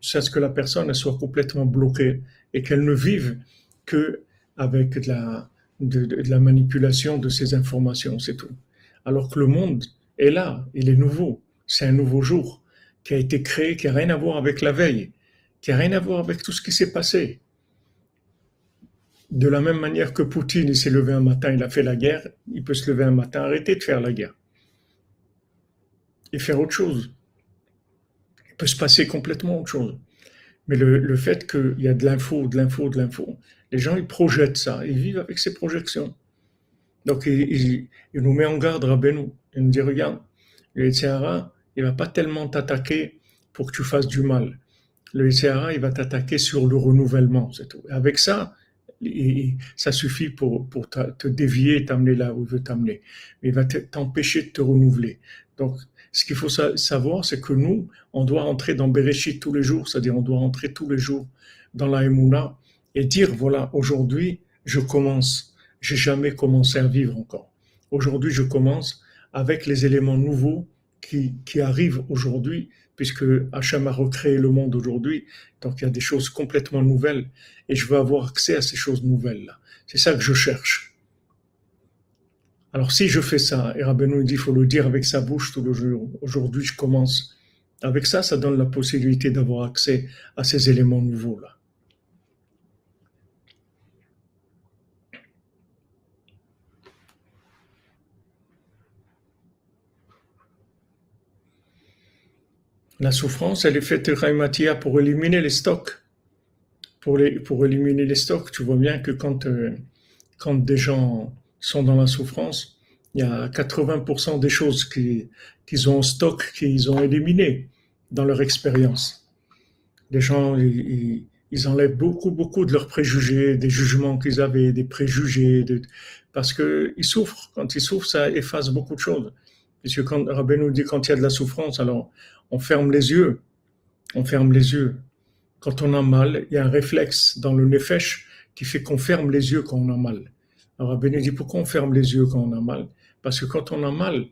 c'est ce que la personne soit complètement bloquée et qu'elle ne vive que avec de la, de, la manipulation de ces informations, c'est tout. Alors que le monde, est là, il est nouveau. C'est un nouveau jour qui a été créé, qui n'a rien à voir avec la veille, qui n'a rien à voir avec tout ce qui s'est passé. De la même manière que Poutine, s'est levé un matin, il a fait la guerre, il peut se lever un matin, arrêter de faire la guerre et faire autre chose. Il peut se passer complètement autre chose. Mais le, fait qu'il y a de l'info, de l'info, de l'info, les gens, ils projettent ça, ils vivent avec ces projections. Donc, il, nous met en garde, Rabbeinu. Il nous dit, regarde, le Yitzhara, il va pas tellement t'attaquer pour que tu fasses du mal. Le Yitzhara, il va t'attaquer sur le renouvellement, c'est tout. avec ça, ça suffit pour, te dévier t'amener là où il veut t'amener. Il va t'empêcher de te renouveler. Donc, ce qu'il faut savoir, c'est que nous, on doit entrer dans Bereshit tous les jours, c'est-à-dire on doit entrer tous les jours dans la Emouna et dire, voilà, aujourd'hui, je commence. J'ai jamais commencé à vivre encore. Aujourd'hui, je commence avec les éléments nouveaux qui, qui arrivent aujourd'hui, puisque Hachem a recréé le monde aujourd'hui. Donc il y a des choses complètement nouvelles et je veux avoir accès à ces choses nouvelles-là. C'est ça que je cherche. Alors si je fais ça, et Rabbeinu dit, il faut le dire avec sa bouche tout le jour, aujourd'hui je commence. Avec ça, ça donne la possibilité d'avoir accès à ces éléments nouveaux-là. La souffrance, elle est faite Matia pour éliminer les stocks. Pour, les, pour éliminer les stocks, tu vois bien que quand, euh, quand des gens sont dans la souffrance, il y a 80% des choses qu'ils ont en stock qu'ils ont éliminées dans leur expérience. Les gens, ils, ils, enlèvent beaucoup, beaucoup de leurs préjugés, des jugements qu'ils avaient, des préjugés, parce qu'ils souffrent. Quand ils souffrent, ça efface beaucoup de choses. Puisque quand Rabbi nous dit quand il y a de la souffrance, alors on ferme les yeux. On ferme les yeux. Quand on a mal, il y a un réflexe dans le nefesh qui fait qu'on ferme les yeux quand on a mal. Alors nous dit pourquoi on ferme les yeux quand on a mal? Parce que quand on a mal,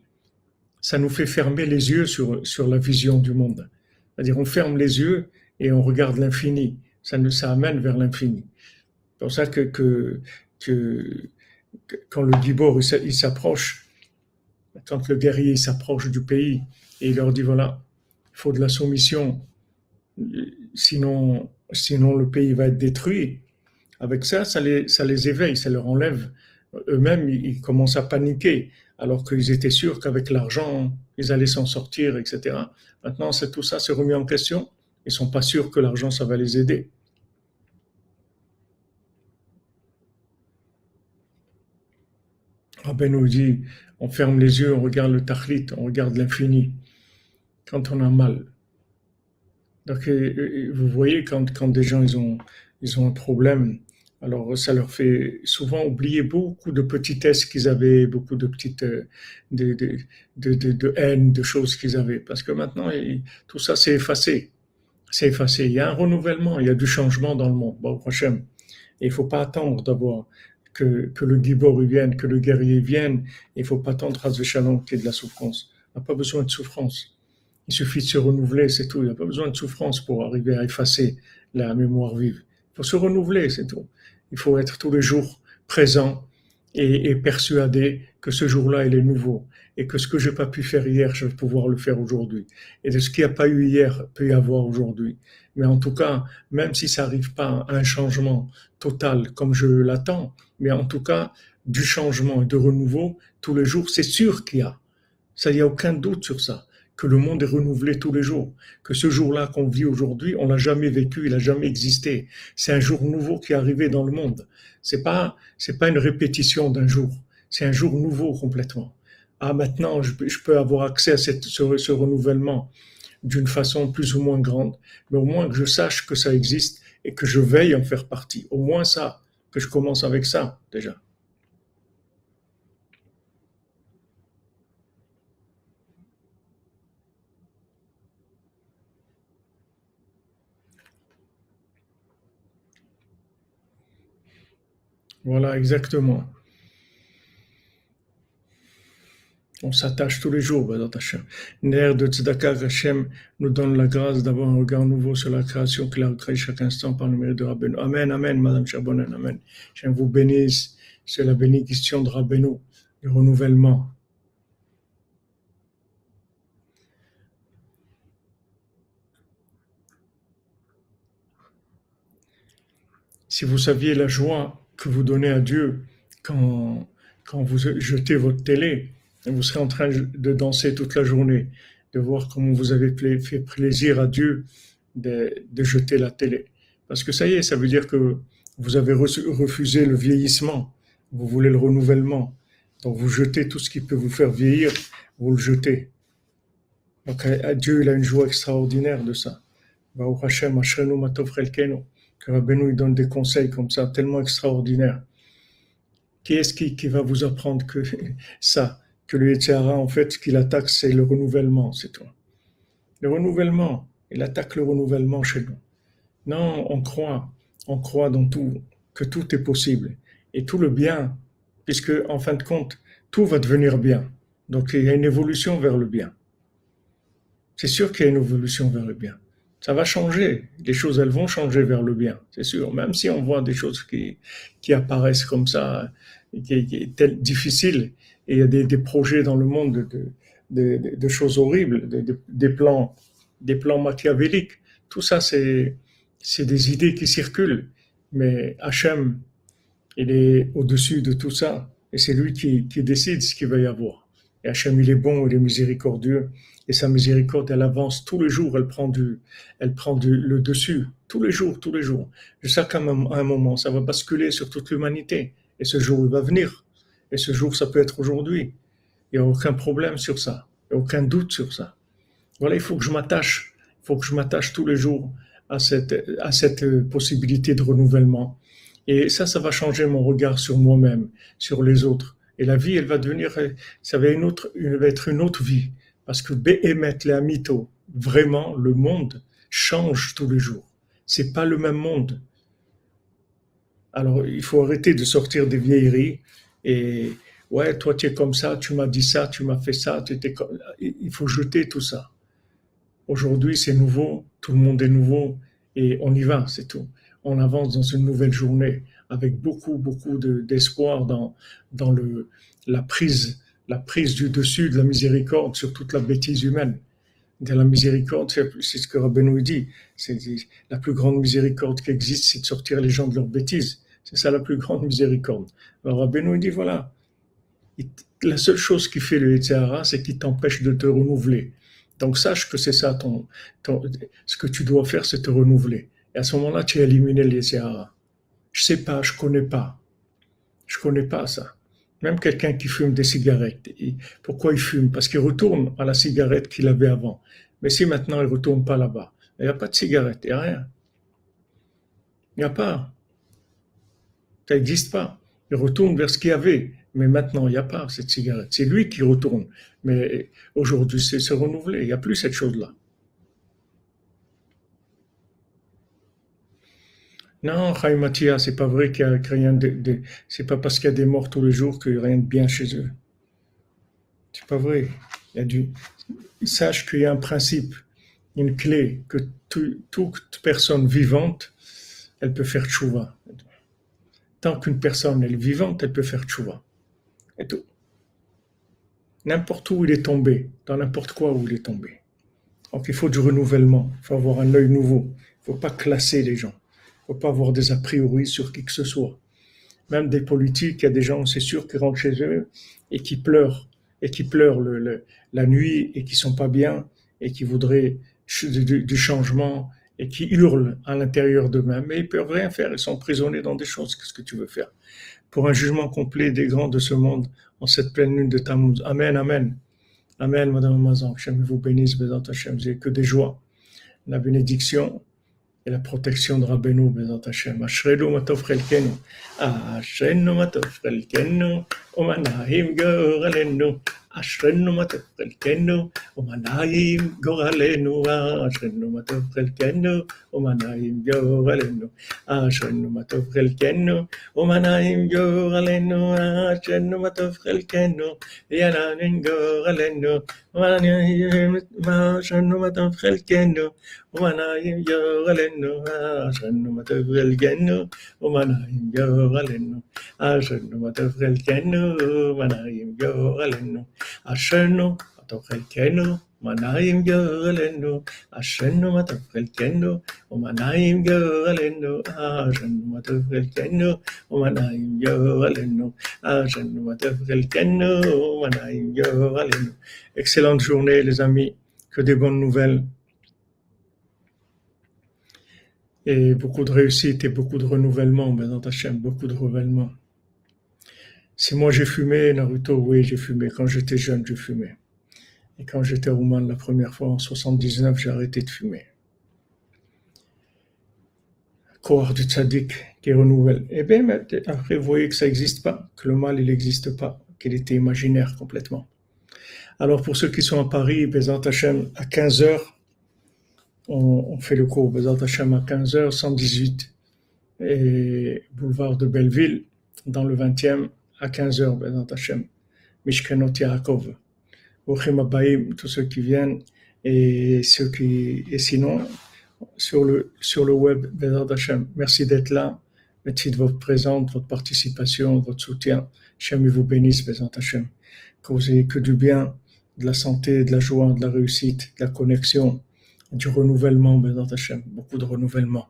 ça nous fait fermer les yeux sur, la vision du monde. C'est-à-dire on ferme les yeux et on regarde l'infini. Ça, nous, amène vers l'infini. C'est pour ça que, quand le Gibor s'approche, quand le guerrier s'approche du pays et il leur dit voilà, il faut de la soumission, sinon, le pays va être détruit. Avec ça, ça les, éveille, ça leur enlève. Eux-mêmes, ils commencent à paniquer, alors qu'ils étaient sûrs qu'avec l'argent, ils allaient s'en sortir, etc. Maintenant, c'est tout ça s'est remis en question. Ils sont pas sûrs que l'argent, ça va les aider. Rabbi nous dit, on ferme les yeux, on regarde le tachlit, on regarde l'infini, quand on a mal. Donc, vous voyez, quand, quand des gens ils ont, ils ont un problème, alors ça leur fait souvent oublier beaucoup de petitesses qu'ils avaient, beaucoup de petites euh, de, de, de, de, haine, de choses qu'ils avaient. Parce que maintenant, tout ça s'est effacé. C'est effacé. Il y a un renouvellement, il y a du changement dans le monde. Bon, prochain. Et il faut pas attendre d'avoir que, que le gibor vienne, que le guerrier vienne. Il faut pas attendre à Shalom qu'il y ait de la souffrance. On n'a pas besoin de souffrance. Il suffit de se renouveler, c'est tout. Il n'y a pas besoin de souffrance pour arriver à effacer la mémoire vive. Il faut se renouveler, c'est tout. Il faut être tous les jours présent et, persuadé que ce jour-là, il est nouveau et que ce que je n'ai pas pu faire hier, je vais pouvoir le faire aujourd'hui. Et de ce qu'il n'y a pas eu hier, peut y avoir aujourd'hui. Mais en tout cas, même si ça n'arrive pas à un changement total comme je l'attends, mais en tout cas, du changement et de renouveau, tous les jours, c'est sûr qu'il y a. Ça, il n'y a aucun doute sur ça que le monde est renouvelé tous les jours, que ce jour-là qu'on vit aujourd'hui, on l'a jamais vécu, il n'a jamais existé. C'est un jour nouveau qui est arrivé dans le monde. C'est pas, c'est pas une répétition d'un jour. C'est un jour nouveau complètement. Ah, maintenant, je, peux avoir accès à ce, ce renouvellement d'une façon plus ou moins grande, mais au moins que je sache que ça existe et que je veille en faire partie. Au moins ça, que je commence avec ça déjà. Voilà, exactement. On s'attache tous les jours, Badat Hashem. L'air de Tzedaka, Hashem nous donne la grâce d'avoir un regard nouveau sur la création qu'il a créée chaque instant par le mérite de Rabbeinu. Amen, Amen, Madame Chabonen, Amen. Je vous bénisse. C'est la bénédiction de Rabbeinu, du renouvellement. Si vous saviez la joie que vous donnez à Dieu quand, quand vous jetez votre télé, vous serez en train de danser toute la journée, de voir comment vous avez fait plaisir à Dieu de, de jeter la télé. Parce que ça y est, ça veut dire que vous avez refusé le vieillissement, vous voulez le renouvellement. Donc vous jetez tout ce qui peut vous faire vieillir, vous le jetez. Donc Dieu, il a une joie extraordinaire de ça. Que Rabbeinu donne des conseils comme ça, tellement extraordinaires. Qui est-ce qui, qui, va vous apprendre que ça Que le Yetzirah, en fait, ce qu'il attaque, c'est le renouvellement, c'est tout. Le renouvellement. Il attaque le renouvellement chez nous. Non, on croit, on croit dans tout, que tout est possible. Et tout le bien, puisque, en fin de compte, tout va devenir bien. Donc, il y a une évolution vers le bien. C'est sûr qu'il y a une évolution vers le bien ça va changer. Les choses, elles vont changer vers le bien, c'est sûr. Même si on voit des choses qui, qui apparaissent comme ça, qui, qui est difficiles, et il y a des, des, projets dans le monde de, de, de choses horribles, des plans, des plans machiavéliques. Tout ça, c'est, c'est des idées qui circulent. Mais Hachem, il est au-dessus de tout ça. Et c'est lui qui, qui décide ce qu'il va y avoir. Et Hachem, il est bon, il est miséricordieux et sa miséricorde, elle avance tous les jours, elle prend du, elle prend du, le dessus, tous les jours, tous les jours. Je sais qu'à un moment, ça va basculer sur toute l'humanité, et ce jour, il va venir. Et ce jour, ça peut être aujourd'hui. Il n'y a aucun problème sur ça, il n'y a aucun doute sur ça. Voilà, il faut que je m'attache, il faut que je m'attache tous les jours à cette, à cette possibilité de renouvellement. Et ça, ça va changer mon regard sur moi-même, sur les autres. Et la vie, elle va devenir, ça va, une autre, être une autre vie. Parce que Behemet les mytho, vraiment, le monde change tous les jours. C'est pas le même monde. Alors, il faut arrêter de sortir des vieilleries et ouais, toi tu es comme ça, tu m'as dit ça, tu m'as fait ça, tu étais il faut jeter tout ça. Aujourd'hui, c'est nouveau, tout le monde est nouveau et on y va, c'est tout. On avance dans une nouvelle journée avec beaucoup, beaucoup d'espoir dans, la prise du dessus de la miséricorde sur toute la bêtise humaine. De la miséricorde, c'est ce que Rabbeinu dit. C'est la plus grande miséricorde qui existe, c'est de sortir les gens de leur bêtise. C'est ça la plus grande miséricorde. Alors Rabbeinu dit voilà, la seule chose qui fait le Yetzirah, c'est qu'il t'empêche de te renouveler. Donc sache que c'est ça ce que tu dois faire, c'est te renouveler. Et à ce moment-là, tu as éliminé le Yetzirah. Je sais pas, je connais pas. Je connais pas ça. Même quelqu'un qui fume des cigarettes. pourquoi il fume? Parce qu'il retourne à la cigarette qu'il avait avant. Mais si maintenant il ne retourne pas là-bas, il n'y a pas de cigarette, il n'y a rien. Il n'y a pas. Ça n'existe pas. Il retourne vers ce qu'il y avait. Mais maintenant, il n'y a pas cette cigarette. C'est lui qui retourne. Mais aujourd'hui, c'est se renouveler. Il n'y a plus cette chose-là. Non, Mathia, c'est pas vrai qu'il y a rien de, c'est pas parce qu'il y a des morts tous les jours qu'il n'y a rien de bien chez eux. C'est pas vrai. Il y a du, sache qu'il y a un principe. une clé que toute personne vivante, elle peut faire tchouva. Tant qu'une personne est vivante, elle peut faire tchouva. Et tout. N'importe où il est tombé, dans n'importe quoi où il est tombé. Donc il faut du renouvellement, il faut avoir un œil nouveau. Il ne faut pas classer les gens. Faut pas avoir des a priori sur qui que ce soit. Même des politiques, il y a des gens, c'est sûr, qui rentrent chez eux et qui pleurent, et qui pleurent la nuit et qui sont pas bien et qui voudraient du, changement et qui hurlent à l'intérieur d'eux-mêmes, mais ils peuvent rien faire, ils sont prisonniers dans des choses. Qu'est-ce que tu veux faire? Pour un jugement complet des grands de ce monde en cette pleine lune de Tammuz. Amen, amen. Amen, Madame Amazon. Que vous bénisse, Bézant Hachem. Vous que des joies. La bénédiction et la protection de Rabbeinu, Bézant Hachem. Ashrenu matov chelkenu. Ashrenu matov chelkenu. ومن هايم جوغلنو أشرنو ما تقل كنو ومن هايم جوغلنو أشرنو ما تقل كنو ومن هايم جوغلنو أشرنو ما تقل كنو ومن هايم جوغلنو أشرنو ما تقتلكنو يا نانين جوغلنو ومن هايم ما أشرنو ما تقل كنو ومن هايم جوغلنو أشرنو ما تقل كنو ومن هايم جوغلنو أشرنو ما تقتلكنو גורלנו, אשרנו מה טוב חלקנו, ומנעים גורלנו. אשרנו מה טוב חלקנו, ומנעים גורלנו, אשרנו מה טוב חלקנו, ומנעים גורלנו, אשרנו מה טוב חלקנו, ומנעים גורלנו, אשרנו מה טוב חלקנו, ומנעים גורלנו. Excellente journée les amis, que des bonnes nouvelles. et beaucoup de réussite et beaucoup de renouvellement, ben dans ta chaîne, beaucoup de renouvellement. Si moi j'ai fumé, Naruto, oui, j'ai fumé. Quand j'étais jeune, je fumais. Et quand j'étais roumain la première fois, en 79, j'ai arrêté de fumer. Corps du tzaddik qui renouvelle. Eh bien, après, vous voyez que ça n'existe pas, que le mal, il n'existe pas, qu'il était imaginaire complètement. Alors, pour ceux qui sont à Paris, Bézant Hachem, à 15h, on, fait le cours Bézant Hachem à 15h, 118, et boulevard de Belleville, dans le 20e, à 15h, Bézant Hachem, Mishkenot Yaakov. tous ceux qui viennent et ceux qui, et sinon, sur le, sur le web, Bézant Hachem. Merci d'être là. Merci de votre présence, votre participation, votre soutien. Hachem vous bénisse, Bézant Hachem. Que vous ayez que du bien, de la santé, de la joie, de la réussite, de la connexion, du renouvellement, Bézant Hachem. Beaucoup de renouvellement.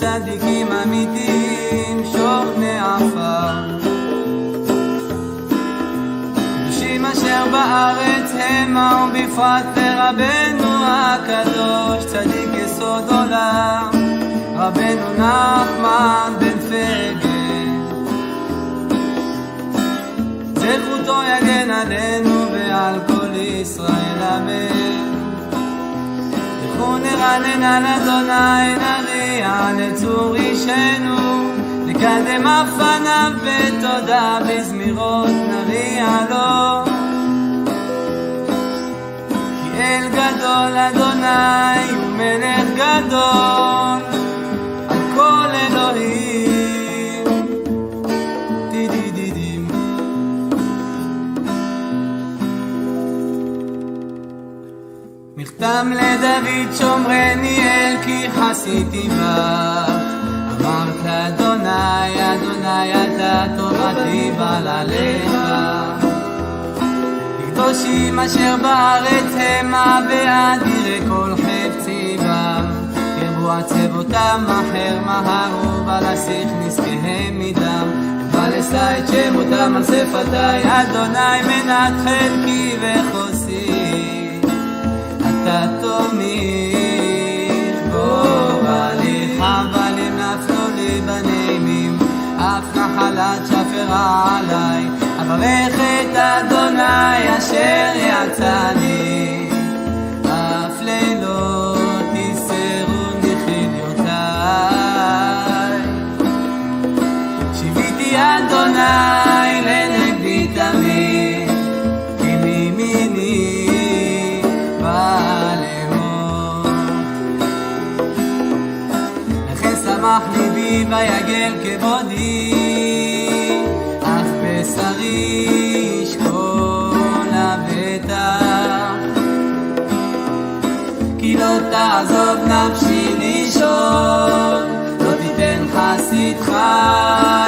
כל הצדיקים אמיתיים שוכני עפר. קדושים אשר בארץ המה ובפרט לרבנו הקדוש צדיק יסוד עולם. רבנו נחמן בן פגל. זכותו יגן עלינו ועל כל ישראל אמן לכו נרנן על אדוני נריע לצור אישנו נקדם אף פניו בתודה בזמירות נריע לו כי אל גדול אדוני הוא מלך גדול מכתם לדוד שומרני אל כי חסיתי בך. אמרת אדוני אדוני אתה תורתי בל עליך לקדושים אשר בארץ המה ואדירי כל חפצי בם ירבו עצבותם אחר מהרו ולשיח נזקיהם מדם. ולשא את שמותם על שפתי אדוני מנת חלקי וחוסי נחלת שפרה עליי. אברך את אדוני אשר יצאני, אף לילות תסרו מחיליותיי. שיוויתי אדוני שמח ליבי ויגל כבודי, אף בשרי ישכון לבטח. כי לא תעזוב נפשי לישון, לא תיתן חסידך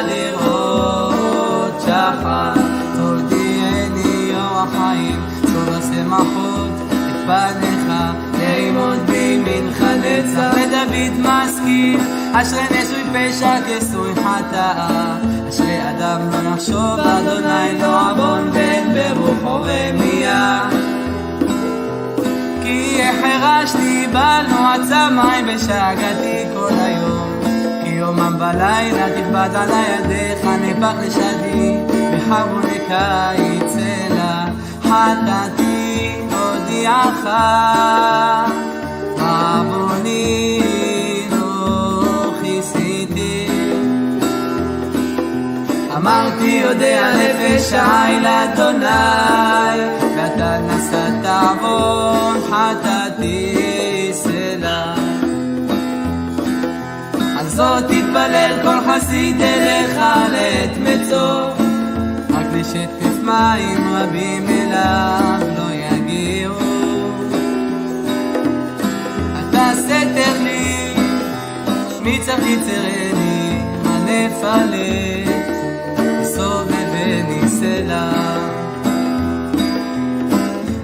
לראות שחר. תודיעני יום החיים, טוב השמחות את פניך, לעמוד בימינך נצח. ודוד משכיל, אשרי נשוי פשע כסוי חטאה. אשרי אדם לא יחשוב, אדוני לא עוון בין ברוחו רמייה. כי החרשתי בנו עצמי בשאגתי כל היום. כי יומם ולילה תכבד על ידיך נפח לשדי, בחרוני קיץ אלה חטאתי הודיעך. אמרתי יודע נפש העי לאדוני, ואתה נשאת עוון חטאתי סלע. על זאת תתפלל כל חסיד אליך לעת מצוא, רק לשטף מים רבים אליו לא יגיעו. אתה סתר לי, שמי צריך יצרני, הנפלת, סובבני סלע.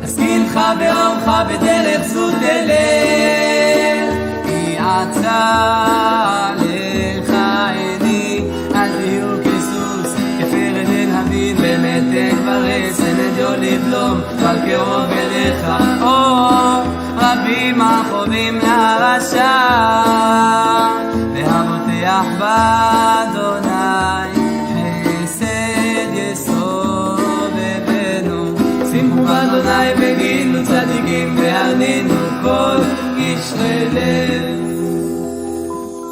אשכילך באורך בדרך זו תלך, כי עצה לך עיני, אל תהיו כסוס, כפרד אין הבין, במתק ברס, אין אדיו לבלום, אבל קרוב אליך, או רבים החובים לרשע, והבוטח באדוני, והרנינו כל קשרי לב.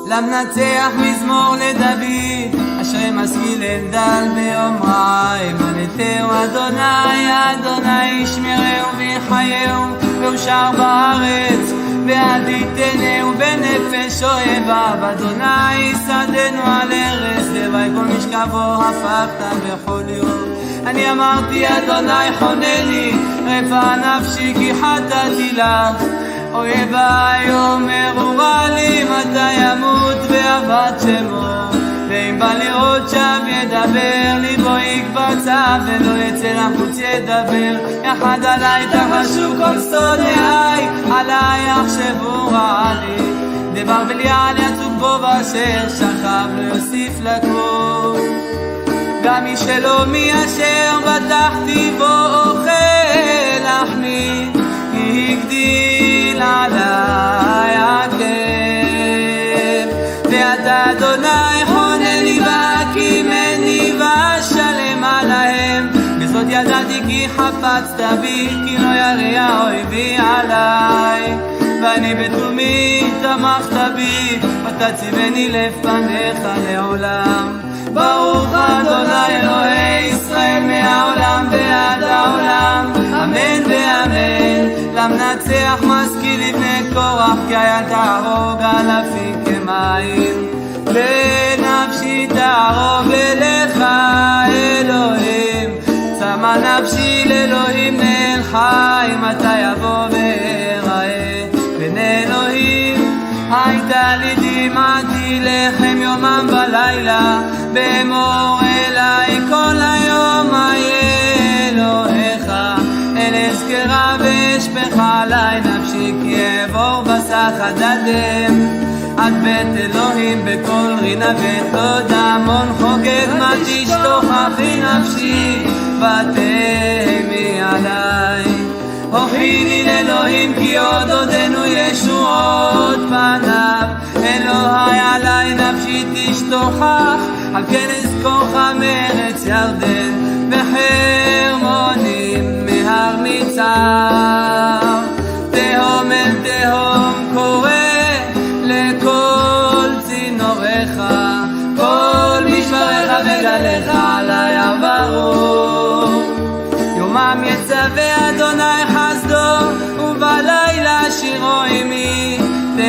למנצח מזמור לדוד, אשרי משכיל אלדל באומרה, אמנתהו אדוני, אדוני ישמרהו ויחייהו, ואושר בארץ, ועד יתנהו בנפש אויביו, אדוני שדנו על ארץ, לוואי כל משכבו הפכת בכל יום. אני אמרתי אדוני חונני, רפא נפשי כי חטאתי לך. אויביי אומרו רע לי מתי ימות ואבד שמו. ואם בא לראות שם ידבר ליבו יקבצה ולא יצא לחוץ ידבר. יחד עליי תחשו כל שונאיי עליי יחשבו רע לי דבר בליעל יצוג בו באשר שכב לא יוסיף לקום גם מי שלומי אשר בטחתי בו אוכל לחמי הגדיל עליי הכאב. ואתה אדוני חונני והקימני ואשלם עליהם. בזאת ידעתי כי חפצת בי כי לא ירא אויבי עליי. ואני בתומי תמכת בי ותציבני לפניך לעולם ברוך אדוני אלוהי ישראל מהעולם ועד העולם. אמן ואמן. למנצח משכיל לבני קורח? כי היה תהרוג אלפים כמים. לנפשי תערוב אליך אלוהים. צמא נפשי לאלוהים נאל חי מתי יבוא ואראה בין אלוהים הייתה לי דמעתי לחם יומם ולילה באמור אליי כל היום איה אלוהיך. אל אזכרה ואשפך עלי נפשי כי אעבור בסחת הדם עד בית אלוהים בקול רינה ותודה המון חוגג מה תשתוכחי נפשי ותהמי עליי אוכידין אלוהים כי עוד עודנו ישועות פניו. אלוהי עלי נפשי תשתוכח על כנס כוח המרץ ירדן וחרמונים מהר מצב